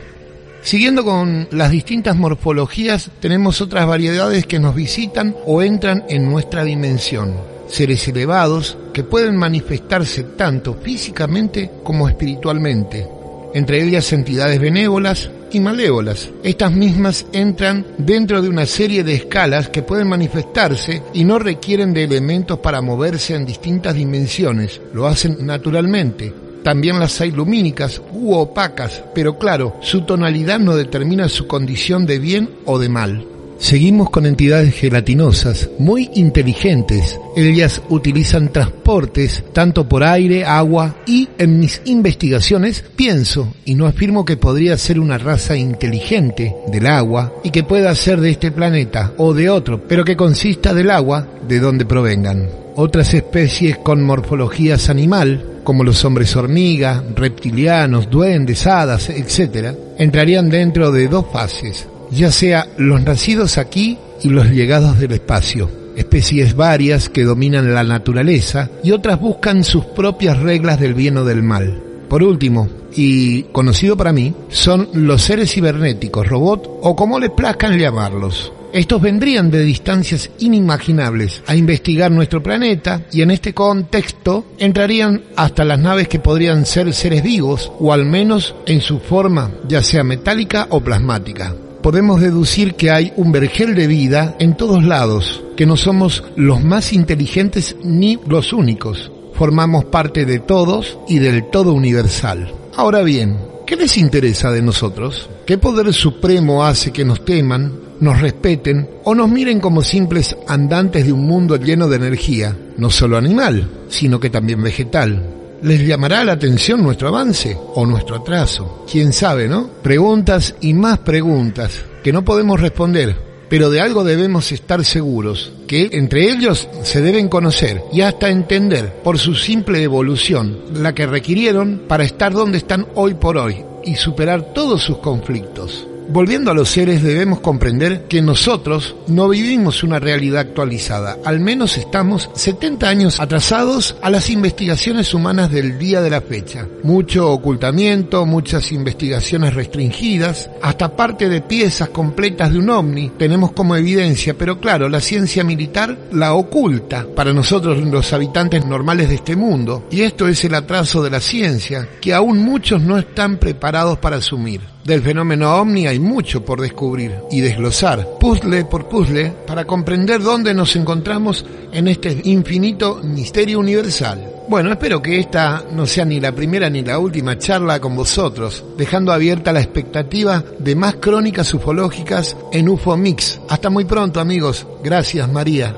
Siguiendo con las distintas morfologías, tenemos otras variedades que nos visitan o entran en nuestra dimensión. Seres elevados que pueden manifestarse tanto físicamente como espiritualmente. Entre ellas entidades benévolas y malévolas. Estas mismas entran dentro de una serie de escalas que pueden manifestarse y no requieren de elementos para moverse en distintas dimensiones. Lo hacen naturalmente, también las hay lumínicas u opacas, pero claro, su tonalidad no determina su condición de bien o de mal. Seguimos con entidades gelatinosas, muy inteligentes. Ellas utilizan transportes tanto por aire, agua y en mis investigaciones pienso y no afirmo que podría ser una raza inteligente del agua y que pueda ser de este planeta o de otro, pero que consista del agua de donde provengan. Otras especies con morfologías animal como los hombres hormiga, reptilianos, duendes, hadas, etc., entrarían dentro de dos fases, ya sea los nacidos aquí y los llegados del espacio, especies varias que dominan la naturaleza y otras buscan sus propias reglas del bien o del mal. Por último, y conocido para mí, son los seres cibernéticos, robot o como les plazcan llamarlos. Estos vendrían de distancias inimaginables a investigar nuestro planeta y en este contexto entrarían hasta las naves que podrían ser seres vivos o al menos en su forma ya sea metálica o plasmática. Podemos deducir que hay un vergel de vida en todos lados, que no somos los más inteligentes ni los únicos. Formamos parte de todos y del todo universal. Ahora bien, ¿qué les interesa de nosotros? ¿Qué poder supremo hace que nos teman nos respeten o nos miren como simples andantes de un mundo lleno de energía, no solo animal, sino que también vegetal. ¿Les llamará la atención nuestro avance o nuestro atraso? ¿Quién sabe, no? Preguntas y más preguntas que no podemos responder, pero de algo debemos estar seguros, que entre ellos se deben conocer y hasta entender por su simple evolución, la que requirieron para estar donde están hoy por hoy y superar todos sus conflictos. Volviendo a los seres debemos comprender que nosotros no vivimos una realidad actualizada, al menos estamos 70 años atrasados a las investigaciones humanas del día de la fecha. Mucho ocultamiento, muchas investigaciones restringidas, hasta parte de piezas completas de un ovni tenemos como evidencia, pero claro, la ciencia militar la oculta para nosotros los habitantes normales de este mundo, y esto es el atraso de la ciencia que aún muchos no están preparados para asumir. Del fenómeno ovni hay mucho por descubrir y desglosar, puzzle por puzzle, para comprender dónde nos encontramos en este infinito misterio universal. Bueno, espero que esta no sea ni la primera ni la última charla con vosotros, dejando abierta la expectativa de más crónicas ufológicas en UFO Mix. Hasta muy pronto amigos. Gracias María.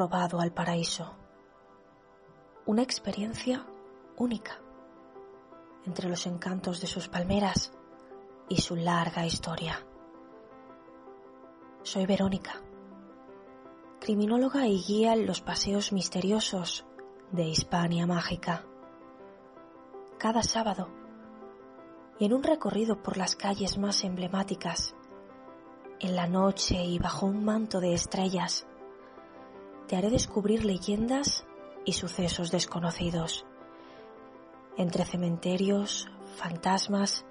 Robado al paraíso. Una experiencia única entre los encantos de sus palmeras y su larga historia. Soy Verónica, criminóloga y guía en los paseos misteriosos de Hispania Mágica. Cada sábado, y en un recorrido por las calles más emblemáticas en la noche y bajo un manto de estrellas, te haré descubrir leyendas y sucesos desconocidos. entre cementerios, fantasmas,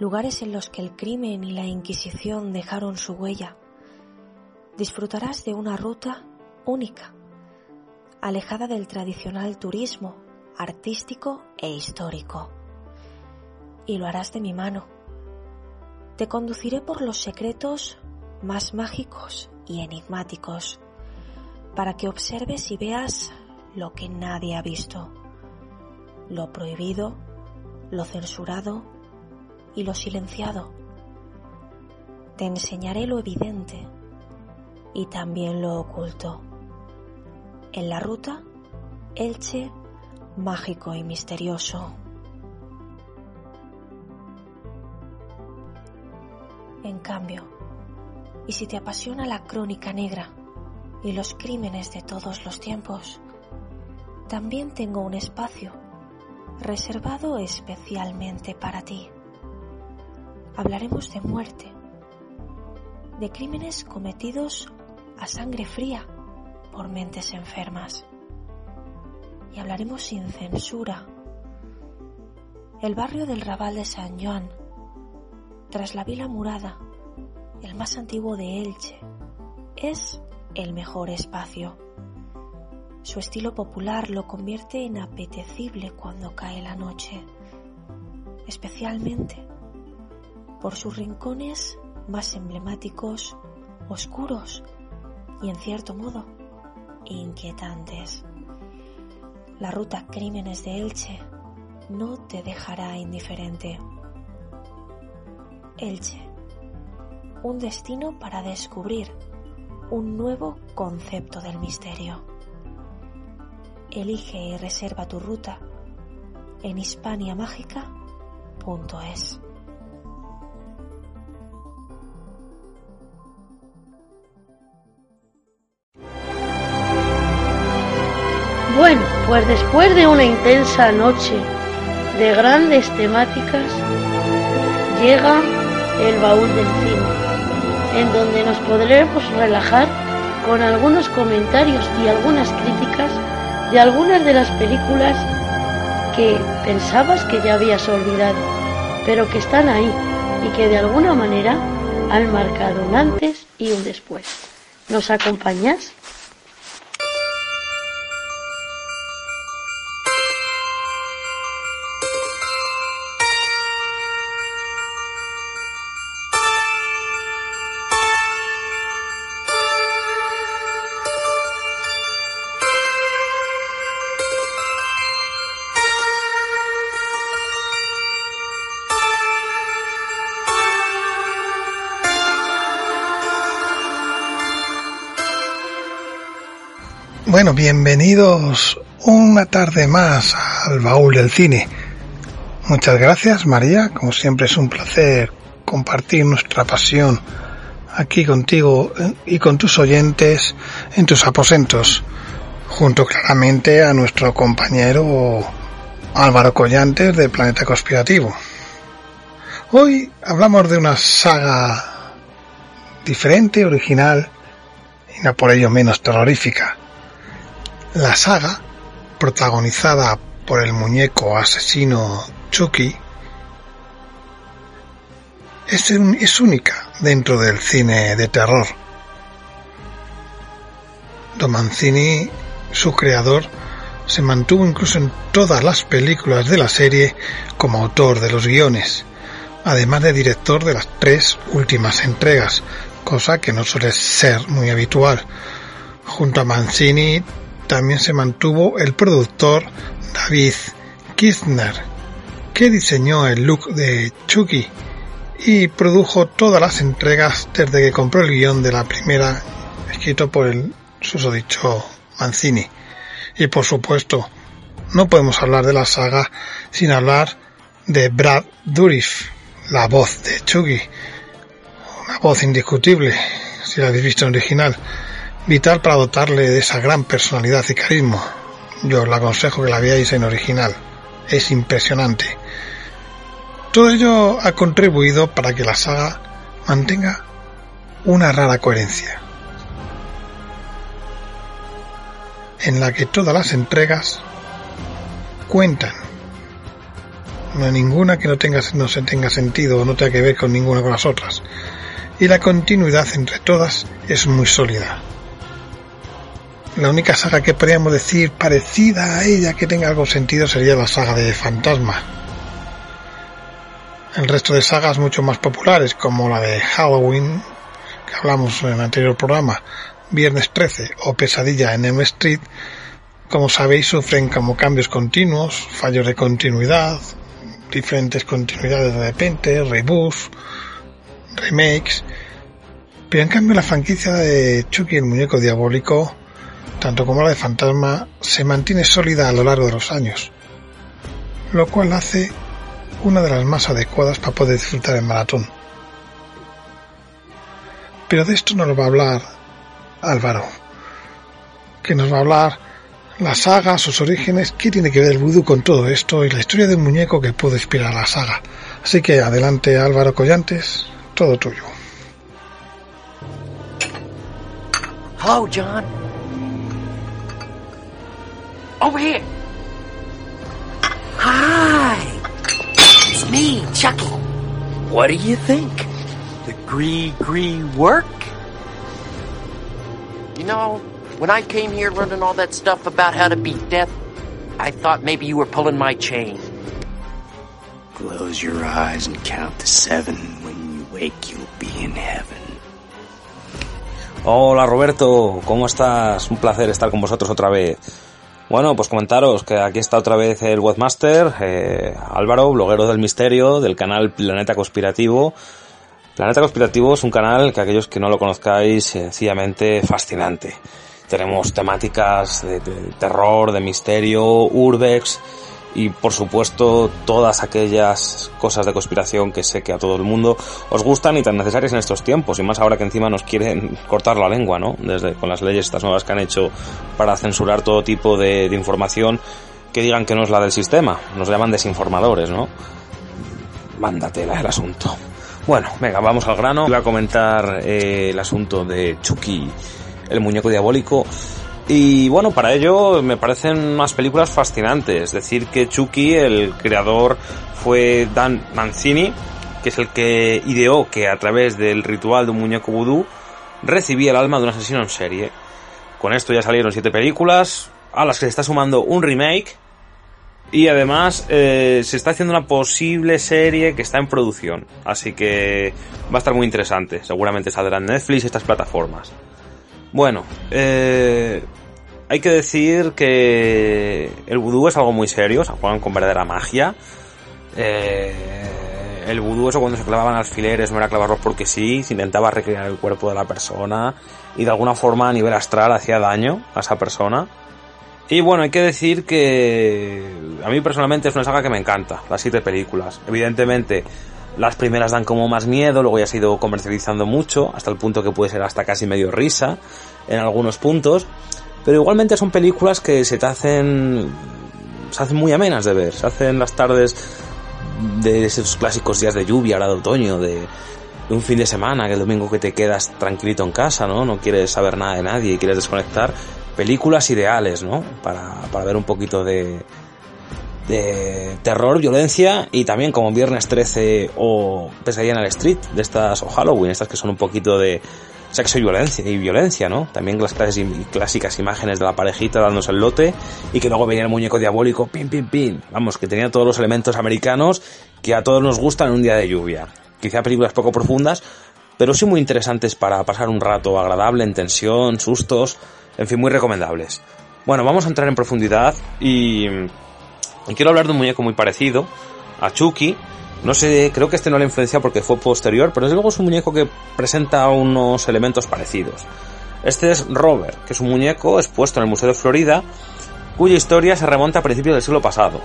lugares en los que el crimen y la Inquisición dejaron su huella, disfrutarás de una ruta única, alejada del tradicional turismo artístico e histórico. Y lo harás de mi mano. Te conduciré por los secretos más mágicos y enigmáticos, para que observes y veas lo que nadie ha visto, lo prohibido, lo censurado y lo silenciado. Te enseñaré lo evidente y también lo oculto. En la ruta, Elche, mágico y misterioso. En cambio, y si te apasiona la crónica negra y los crímenes de todos los tiempos, también tengo un espacio reservado especialmente para ti. Hablaremos de muerte, de crímenes cometidos a sangre fría por mentes enfermas. Y hablaremos sin censura. El barrio del Raval de San Juan, tras la Vila Murada, el más antiguo de Elche, es el mejor espacio. Su estilo popular lo convierte en apetecible cuando cae la noche, especialmente por sus rincones más emblemáticos, oscuros y en cierto modo inquietantes. La ruta Crímenes de Elche no te dejará indiferente. Elche, un destino para descubrir un nuevo concepto del misterio. Elige y reserva tu ruta en hispaniamágica.es. Bueno, pues después de una intensa noche de grandes temáticas, llega el baúl del cine, en donde nos podremos relajar con algunos comentarios y algunas críticas de algunas de las películas que pensabas que ya habías olvidado, pero que están ahí y que de alguna manera han marcado un antes y un después. ¿Nos acompañas? Bienvenidos una tarde más al baúl del cine. Muchas gracias María, como siempre es un placer compartir nuestra pasión aquí contigo y con tus oyentes en tus aposentos, junto claramente a nuestro compañero Álvaro Collantes de Planeta Conspirativo. Hoy hablamos de una saga diferente, original y no por ello menos terrorífica la saga, protagonizada por el muñeco asesino Chucky, es, única dentro del cine de terror. Domancini, su creador, se mantuvo incluso en todas las películas de la serie como autor de los guiones, además de director de las tres últimas entregas, cosa que no suele ser muy habitual. Junto a Mancini también se mantuvo el productor David Kirchner, que diseñó el look de Chucky y produjo todas las entregas desde que compró el guion de la primera, escrito por el susodicho Mancini. Y por supuesto, no podemos hablar de la saga sin hablar de Brad Dourif, la voz de Chucky. Una voz indiscutible, si la habéis visto en original vital para dotarle de esa gran personalidad y carisma. Yo os aconsejo que la veáis en original. Es impresionante. Todo ello ha contribuido para que la saga mantenga una rara coherencia, en la que todas las entregas cuentan no hay ninguna que no, tenga, no se tenga sentido o no tenga que ver con ninguna con las otras. Y la continuidad entre todas es muy sólida. La única saga que podríamos decir parecida a ella que tenga algo sentido sería la saga de Fantasma. El resto de sagas mucho más populares como la de Halloween, que hablamos en el anterior programa, Viernes 13 o Pesadilla en M Street, como sabéis, sufren como cambios continuos, fallos de continuidad, diferentes continuidades de repente, reboots, remakes. Pero en cambio la franquicia de Chucky el muñeco diabólico, tanto como la de Fantasma, se mantiene sólida a lo largo de los años, lo cual hace una de las más adecuadas para poder disfrutar el maratón. Pero de esto nos va a hablar Álvaro, que nos va a hablar la saga, sus orígenes, qué tiene que ver el vudú con todo esto y la historia de un muñeco que pudo inspirar a la saga. Así que adelante Álvaro Collantes, todo tuyo. John. Over here. Hi. It's me, Chucky. What do you think? The gree gree work? You know, When I came here learning all that stuff about how to beat death, I thought maybe you were pulling my chain. Close your eyes and count to seven. When you wake, you'll be in heaven. Hola Roberto, ¿cómo estás? Un placer estar con vosotros otra vez. Bueno, pues comentaros que aquí está otra vez el webmaster, eh, Álvaro, bloguero del misterio, del canal Planeta Conspirativo. Planeta Conspirativo es un canal que aquellos que no lo conozcáis, sencillamente fascinante. Tenemos temáticas de, terror, de misterio, urbex y por supuesto todas aquellas cosas de conspiración que sé que a todo el mundo os gustan y tan necesarias en estos tiempos y más ahora que encima nos quieren cortar la lengua, ¿no? Desde con las leyes estas nuevas que han hecho para censurar todo tipo de, información que digan que no es la del sistema, nos llaman desinformadores, ¿no? Mándatela el asunto. Bueno, venga, vamos al grano. Voy a comentar eh, el asunto de Chucky el muñeco diabólico. Y bueno, para ello me parecen unas películas fascinantes. Es decir, que Chucky, el creador, fue Dan Mancini, que es el que ideó que a través del ritual de un muñeco vudú recibía el alma de un asesino en serie. Con esto ya salieron siete películas, a las que se está sumando un remake. Y además eh, se está haciendo una posible serie que está en producción. Así que va a estar muy interesante. Seguramente saldrá en Netflix y estas plataformas. Bueno, eh, hay que decir que el vudú es algo muy serio, se juegan con verdadera magia. Eh, el vudú, eso cuando se clavaban alfileres, no era clavarlos porque sí, se intentaba recrear el cuerpo de la persona y de alguna forma a nivel astral hacía daño a esa persona. Y bueno, hay que decir que a mí personalmente es una saga que me encanta, las siete películas. Evidentemente, las primeras dan como más miedo, luego ya se ha ido comercializando mucho, hasta el punto que puede ser hasta casi medio risa en algunos puntos. Pero igualmente son películas que se te hacen. se hacen muy amenas de ver. Se hacen las tardes de esos clásicos días de lluvia, ahora de otoño, de, un fin de semana, que el domingo que te quedas tranquilito en casa, ¿no? No quieres saber nada de nadie y quieres desconectar. Películas ideales, ¿no? Para, para ver un poquito de, de terror, violencia y también como Viernes 13 o Pesadilla en el Street, de estas, o Halloween, estas que son un poquito de sexo y violencia, y violencia, ¿no? También las clásicas imágenes de la parejita dándose el lote y que luego venía el muñeco diabólico, pim, pim, pim. Vamos, que tenía todos los elementos americanos que a todos nos gustan en un día de lluvia. Quizá películas poco profundas, pero sí muy interesantes para pasar un rato agradable, en tensión, sustos, en fin, muy recomendables. Bueno, vamos a entrar en profundidad y y quiero hablar de un muñeco muy parecido a Chucky. No sé, creo que este no le influencia porque fue posterior, pero desde luego es un muñeco que presenta unos elementos parecidos. Este es Robert, que es un muñeco expuesto en el Museo de Florida, cuya historia se remonta a principios del siglo pasado.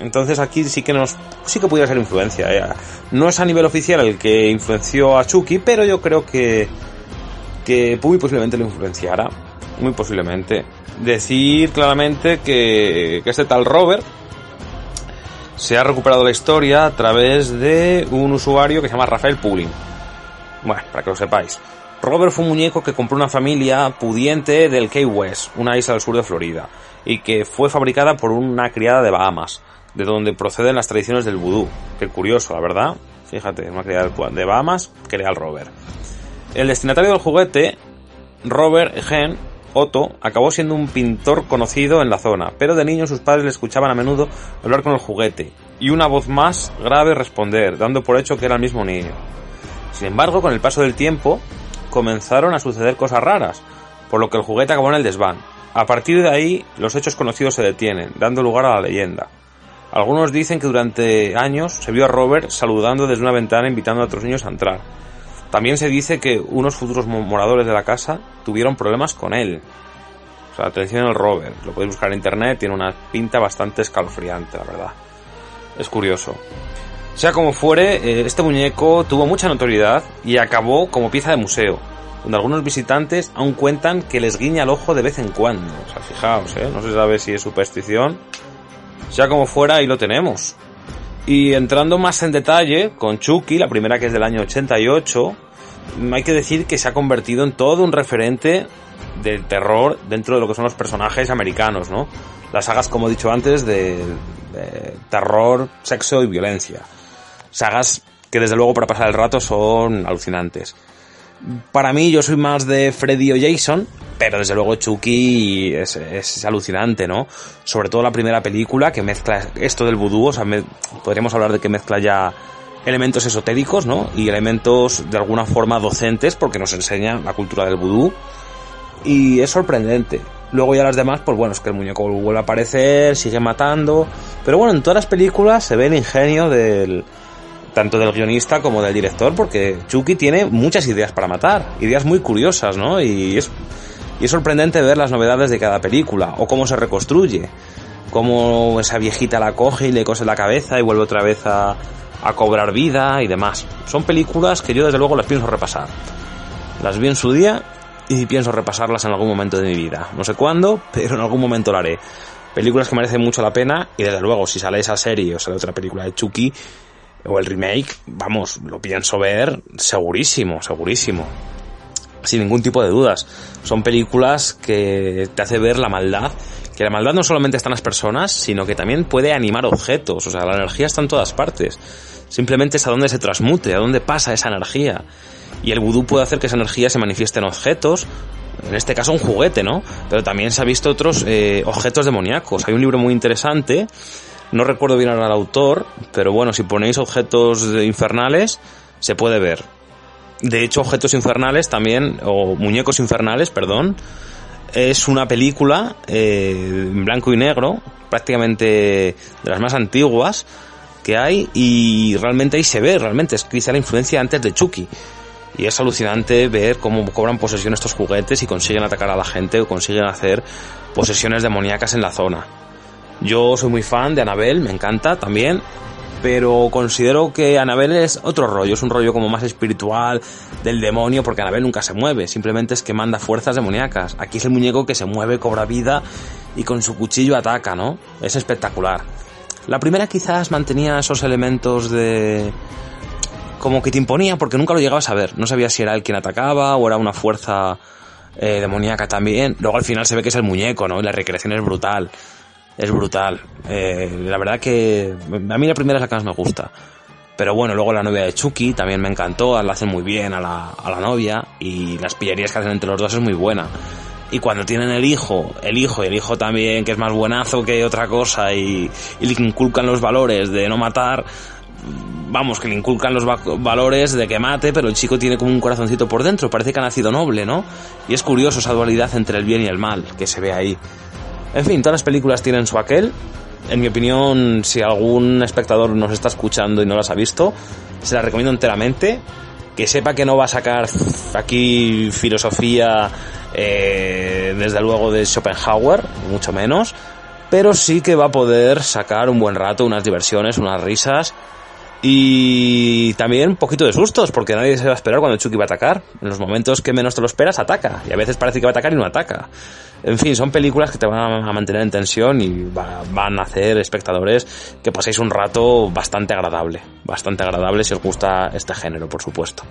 Entonces aquí sí que nos sí que pudiera ser influencia. ¿eh? No es a nivel oficial el que influenció a Chucky, pero yo creo que que muy posiblemente lo influenciara, muy posiblemente decir claramente que, este tal Robert se ha recuperado la historia a través de un usuario que se llama Rafael Pulling. Bueno, para que lo sepáis. Robert fue un muñeco que compró una familia pudiente del Key West, una isla al sur de Florida, y que fue fabricada por una criada de Bahamas. de donde proceden las tradiciones del vudú. Qué curioso, la verdad. Fíjate, una criada de Bahamas, crea al rover. El destinatario del juguete, Robert Gen Otto, acabó siendo un pintor conocido en la zona, pero de niño sus padres le escuchaban a menudo hablar con el juguete, y una voz más grave responder, dando por hecho que era el mismo niño. Sin embargo, con el paso del tiempo, comenzaron a suceder cosas raras, por lo que el juguete acabó en el desván. A partir de ahí, los hechos conocidos se detienen, dando lugar a la leyenda. Algunos dicen que durante años se vio a Robert saludando desde una ventana invitando a otros niños a entrar. También se dice que unos futuros moradores de la casa tuvieron problemas con él. O sea, atención al Robert, lo podéis buscar en internet, tiene una pinta bastante escalofriante, la verdad. Es curioso. Sea como fuere, eh, este muñeco tuvo mucha notoriedad y acabó como pieza de museo, donde algunos visitantes aún cuentan que les guiña el ojo de vez en cuando. O sea, fijaos, ¿eh? no se sabe si es superstición. Sea como fuera, ahí lo tenemos. Y entrando más en detalle, con Chucky, la primera que es del año 88, hay que decir que se ha convertido en todo un referente del terror dentro de lo que son los personajes americanos, ¿no? Las sagas, como he dicho antes, de, terror, sexo y violencia. Sagas que desde luego para pasar el rato son alucinantes. Para mí yo soy más de Freddy o Jason, pero desde luego Chucky es, alucinante, ¿no? Sobre todo la primera película que mezcla esto del vudú, o sea, podríamos hablar de que mezcla ya elementos esotéricos, ¿no? Y elementos de alguna forma docentes porque nos enseña la cultura del vudú. Y es sorprendente. Luego ya las demás, pues bueno, es que el muñeco vuelve a aparecer, sigue matando. Pero bueno, en todas las películas se ve el ingenio del, tanto del guionista como del director, porque Chucky tiene muchas ideas para matar, ideas muy curiosas, ¿no? Y es, y es sorprendente ver las novedades de cada película, o cómo se reconstruye, cómo esa viejita la coge y le cose la cabeza y vuelve otra vez a, a cobrar vida y demás. Son películas que yo desde luego las pienso repasar. Las vi en su día y pienso repasarlas en algún momento de mi vida. No sé cuándo, (laughs) pero en algún momento lo haré. Películas que merecen mucho la pena y desde luego si sale esa serie o sale otra película de Chucky o el remake, vamos, lo pienso ver segurísimo, segurísimo. Sin ningún tipo de dudas. Son películas que te hace ver la maldad que la maldad no solamente está en las personas, sino que también puede animar objetos, o sea, la energía está en todas partes. Simplemente es a dónde se transmute, a dónde pasa esa energía. Y el vudú puede hacer que esa energía se manifieste en objetos, en este caso un juguete, ¿no? Pero también se ha visto otros eh, objetos demoníacos. Hay un libro muy interesante, no recuerdo bien ahora autor, pero bueno, si ponéis objetos infernales, se puede ver. De hecho, objetos infernales también, o muñecos infernales, perdón, es una película eh, en blanco y negro, prácticamente de las más antiguas que hay y realmente ahí se ve, realmente es quizá la influencia antes de Chucky. Y es alucinante ver cómo cobran posesión estos juguetes y consiguen atacar a la gente o consiguen hacer posesiones demoníacas en la zona. Yo soy muy fan de Annabelle, me encanta también pero considero que Anabel es otro rollo, es un rollo como más espiritual del demonio, porque Anabel nunca se mueve, simplemente es que manda fuerzas demoníacas. Aquí es el muñeco que se mueve, cobra vida y con su cuchillo ataca, ¿no? Es espectacular. La primera quizás mantenía esos elementos de como que te imponía porque nunca lo llegabas a ver, no sabías si era él quien atacaba o era una fuerza eh, demoníaca también. Luego al final se ve que es el muñeco, ¿no? Y la recreación es brutal es brutal. Eh, la verdad que a mí la primera es la que más me gusta. Pero bueno, luego la novia de Chucky también me encantó, la hacen muy bien a la, a la novia y las pillerías que hacen entre los dos es muy buena. Y cuando tienen el hijo, el hijo y el hijo también, que es más buenazo que otra cosa y, y le inculcan los valores de no matar, vamos, que le inculcan los valores de que mate, pero el chico tiene como un corazoncito por dentro, parece que ha nacido noble, ¿no? Y es curioso esa dualidad entre el bien y el mal que se ve ahí. En fin, todas las películas tienen su aquel. En mi opinión, si algún espectador nos está escuchando y no las ha visto, se las recomiendo enteramente. Que sepa que no va a sacar aquí filosofía, eh, desde luego, de Schopenhauer, mucho menos. Pero sí que va a poder sacar un buen rato, unas diversiones, unas risas y también un poquito de sustos, porque nadie se va a esperar cuando Chucky va a atacar. En los momentos que menos te lo esperas, ataca. Y a veces parece que va a atacar y no ataca. En fin, son películas que te van a mantener en tensión y van a hacer espectadores que paséis un rato bastante agradable. Bastante agradable si os gusta este género, por supuesto.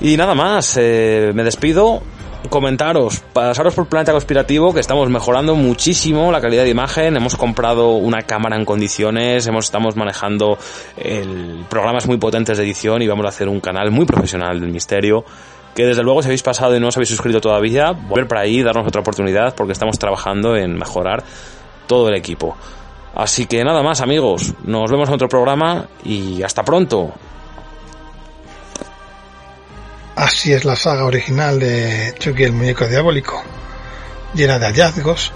Y nada más, eh, me despido. Comentaros, pasaros por Planeta Conspirativo, que estamos mejorando muchísimo la calidad de imagen. Hemos comprado una cámara en condiciones, hemos, estamos manejando el, programas muy potentes de edición y vamos a hacer un canal muy profesional del misterio. Que desde luego, si habéis pasado y no os habéis suscrito todavía, volver por ahí, darnos otra oportunidad, porque estamos trabajando en mejorar todo el equipo. Así que nada más, amigos. Nos vemos en otro programa y hasta pronto. Así es la saga original de Chucky el muñeco diabólico, llena de hallazgos,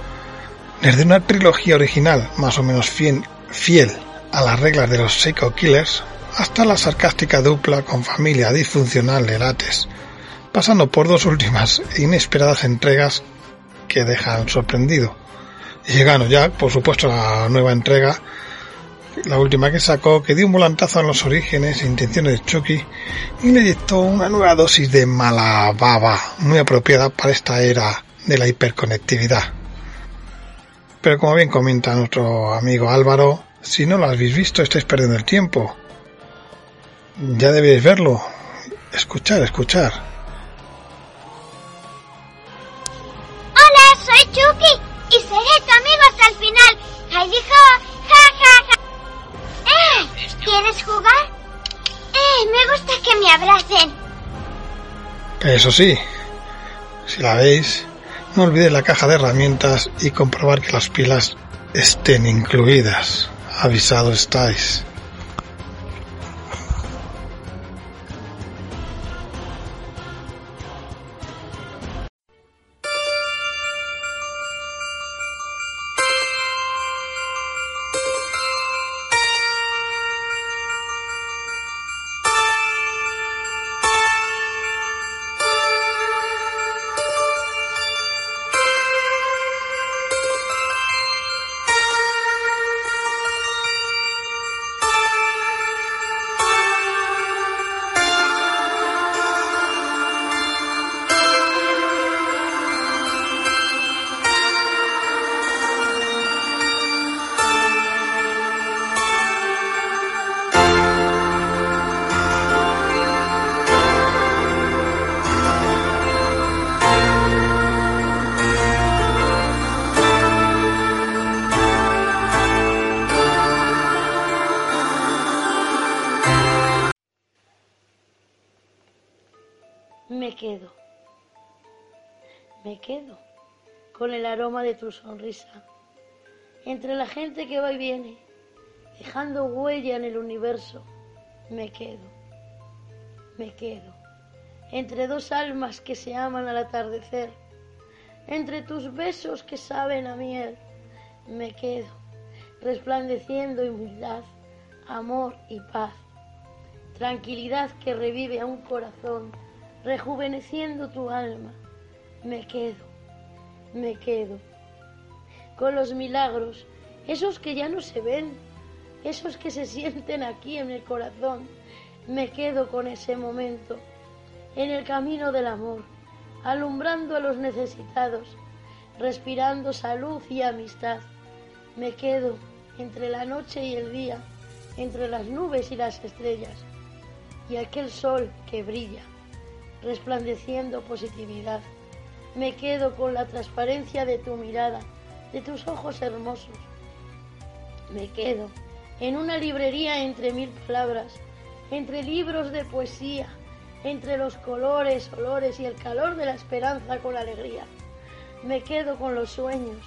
desde una trilogía original más o menos fiel, a las reglas de los Psycho Killers, hasta la sarcástica dupla con familia disfuncional de Lates, pasando por dos últimas inesperadas entregas que dejan sorprendido. Y llegando ya, por supuesto, a la nueva entrega la última que sacó, que dio un volantazo en los orígenes e intenciones de Chucky y le dictó una nueva dosis de mala baba, muy apropiada para esta era de la hiperconectividad. Pero como bien comenta nuestro amigo Álvaro, si no lo habéis visto estáis perdiendo el tiempo. Ya debéis verlo. Escuchar, escuchar. Hola, soy Chucky y seré tu amigo hasta el final. Ahí dijo. ¿Quieres jugar? ¡Eh! Me gusta que me abracen. Eso sí, si la veis, no olvidéis la caja de herramientas y comprobar que las pilas estén incluidas. Avisado estáis. De tu sonrisa, entre la gente que va y viene, dejando huella en el universo, me quedo, me quedo, entre dos almas que se aman al atardecer, entre tus besos que saben a miel, me quedo, resplandeciendo humildad, amor y paz, tranquilidad que revive a un corazón, rejuveneciendo tu alma, me quedo me quedo con los milagros, esos que ya no se ven, esos que se sienten aquí en el corazón. Me quedo con ese momento, en el camino del amor, alumbrando a los necesitados, respirando salud y amistad. Me quedo entre la noche y el día, entre las nubes y las estrellas, y aquel sol que brilla, resplandeciendo positividad. Me quedo con la transparencia de tu mirada, de tus ojos hermosos. Me quedo en una librería entre mil palabras, entre libros de poesía, entre los colores, olores y el calor de la esperanza con alegría. Me quedo con los sueños,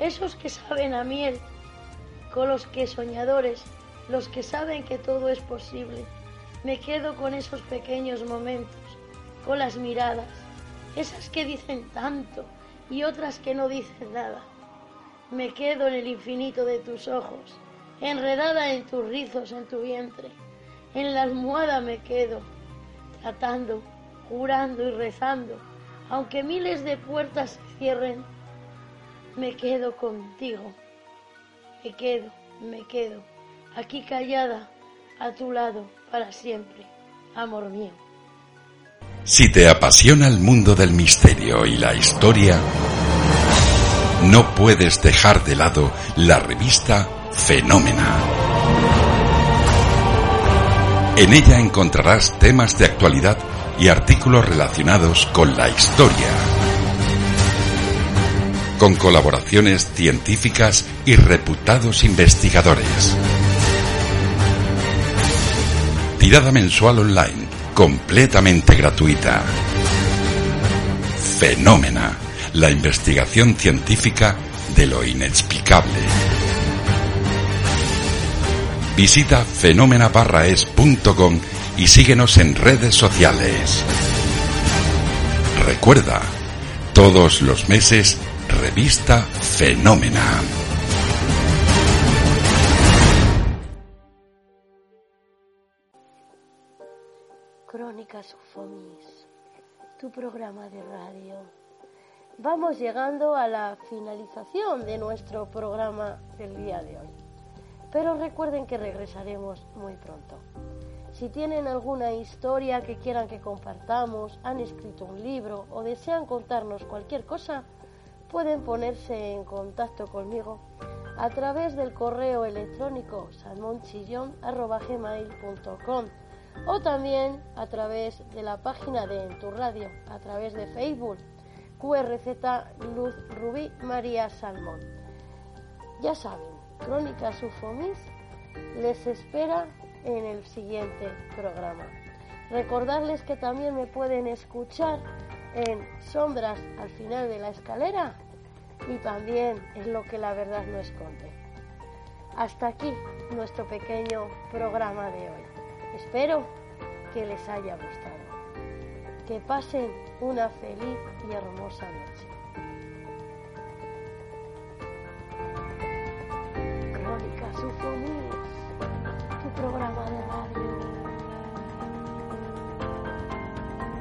esos que saben a miel, con los que soñadores, los que saben que todo es posible. Me quedo con esos pequeños momentos, con las miradas, esas que dicen tanto y otras que no dicen nada. Me quedo en el infinito de tus ojos, enredada en tus rizos, en tu vientre. En la almohada me quedo, tratando, jurando y rezando, aunque miles de puertas se cierren, me quedo contigo. Me quedo, me quedo, aquí callada, a tu lado, para siempre, amor mío. Si te apasiona el mundo del misterio y la historia, no puedes dejar de lado la revista Fenómena. En ella encontrarás temas de actualidad y artículos relacionados con la historia. Con colaboraciones científicas y reputados investigadores. Tirada mensual online, completamente gratuita. Fenómena, la investigación científica de lo inexplicable. Visita fenomenabarraes.com y síguenos en redes sociales. Recuerda, todos los meses, revista Fenómena. Ufomis, tu programa de radio. Vamos llegando a la finalización de nuestro programa del día de hoy. Pero recuerden que regresaremos muy pronto. Si tienen alguna historia que quieran que compartamos, han escrito un libro o desean contarnos cualquier cosa, pueden ponerse en contacto conmigo a través del correo electrónico salmonchillón.com o también a través de la página de En tu Radio, a través de Facebook, QRZ Luz Rubí María Salmón. Ya saben, Crónicas Ufomis les espera en el siguiente programa. Recordarles que también me pueden escuchar en Sombras al final de la escalera y también en lo que la verdad no esconde. Hasta aquí nuestro pequeño programa de hoy. Espero que les haya gustado. Que pasen una feliz y hermosa noche. Crónicas Ufonías, tu programa de radio.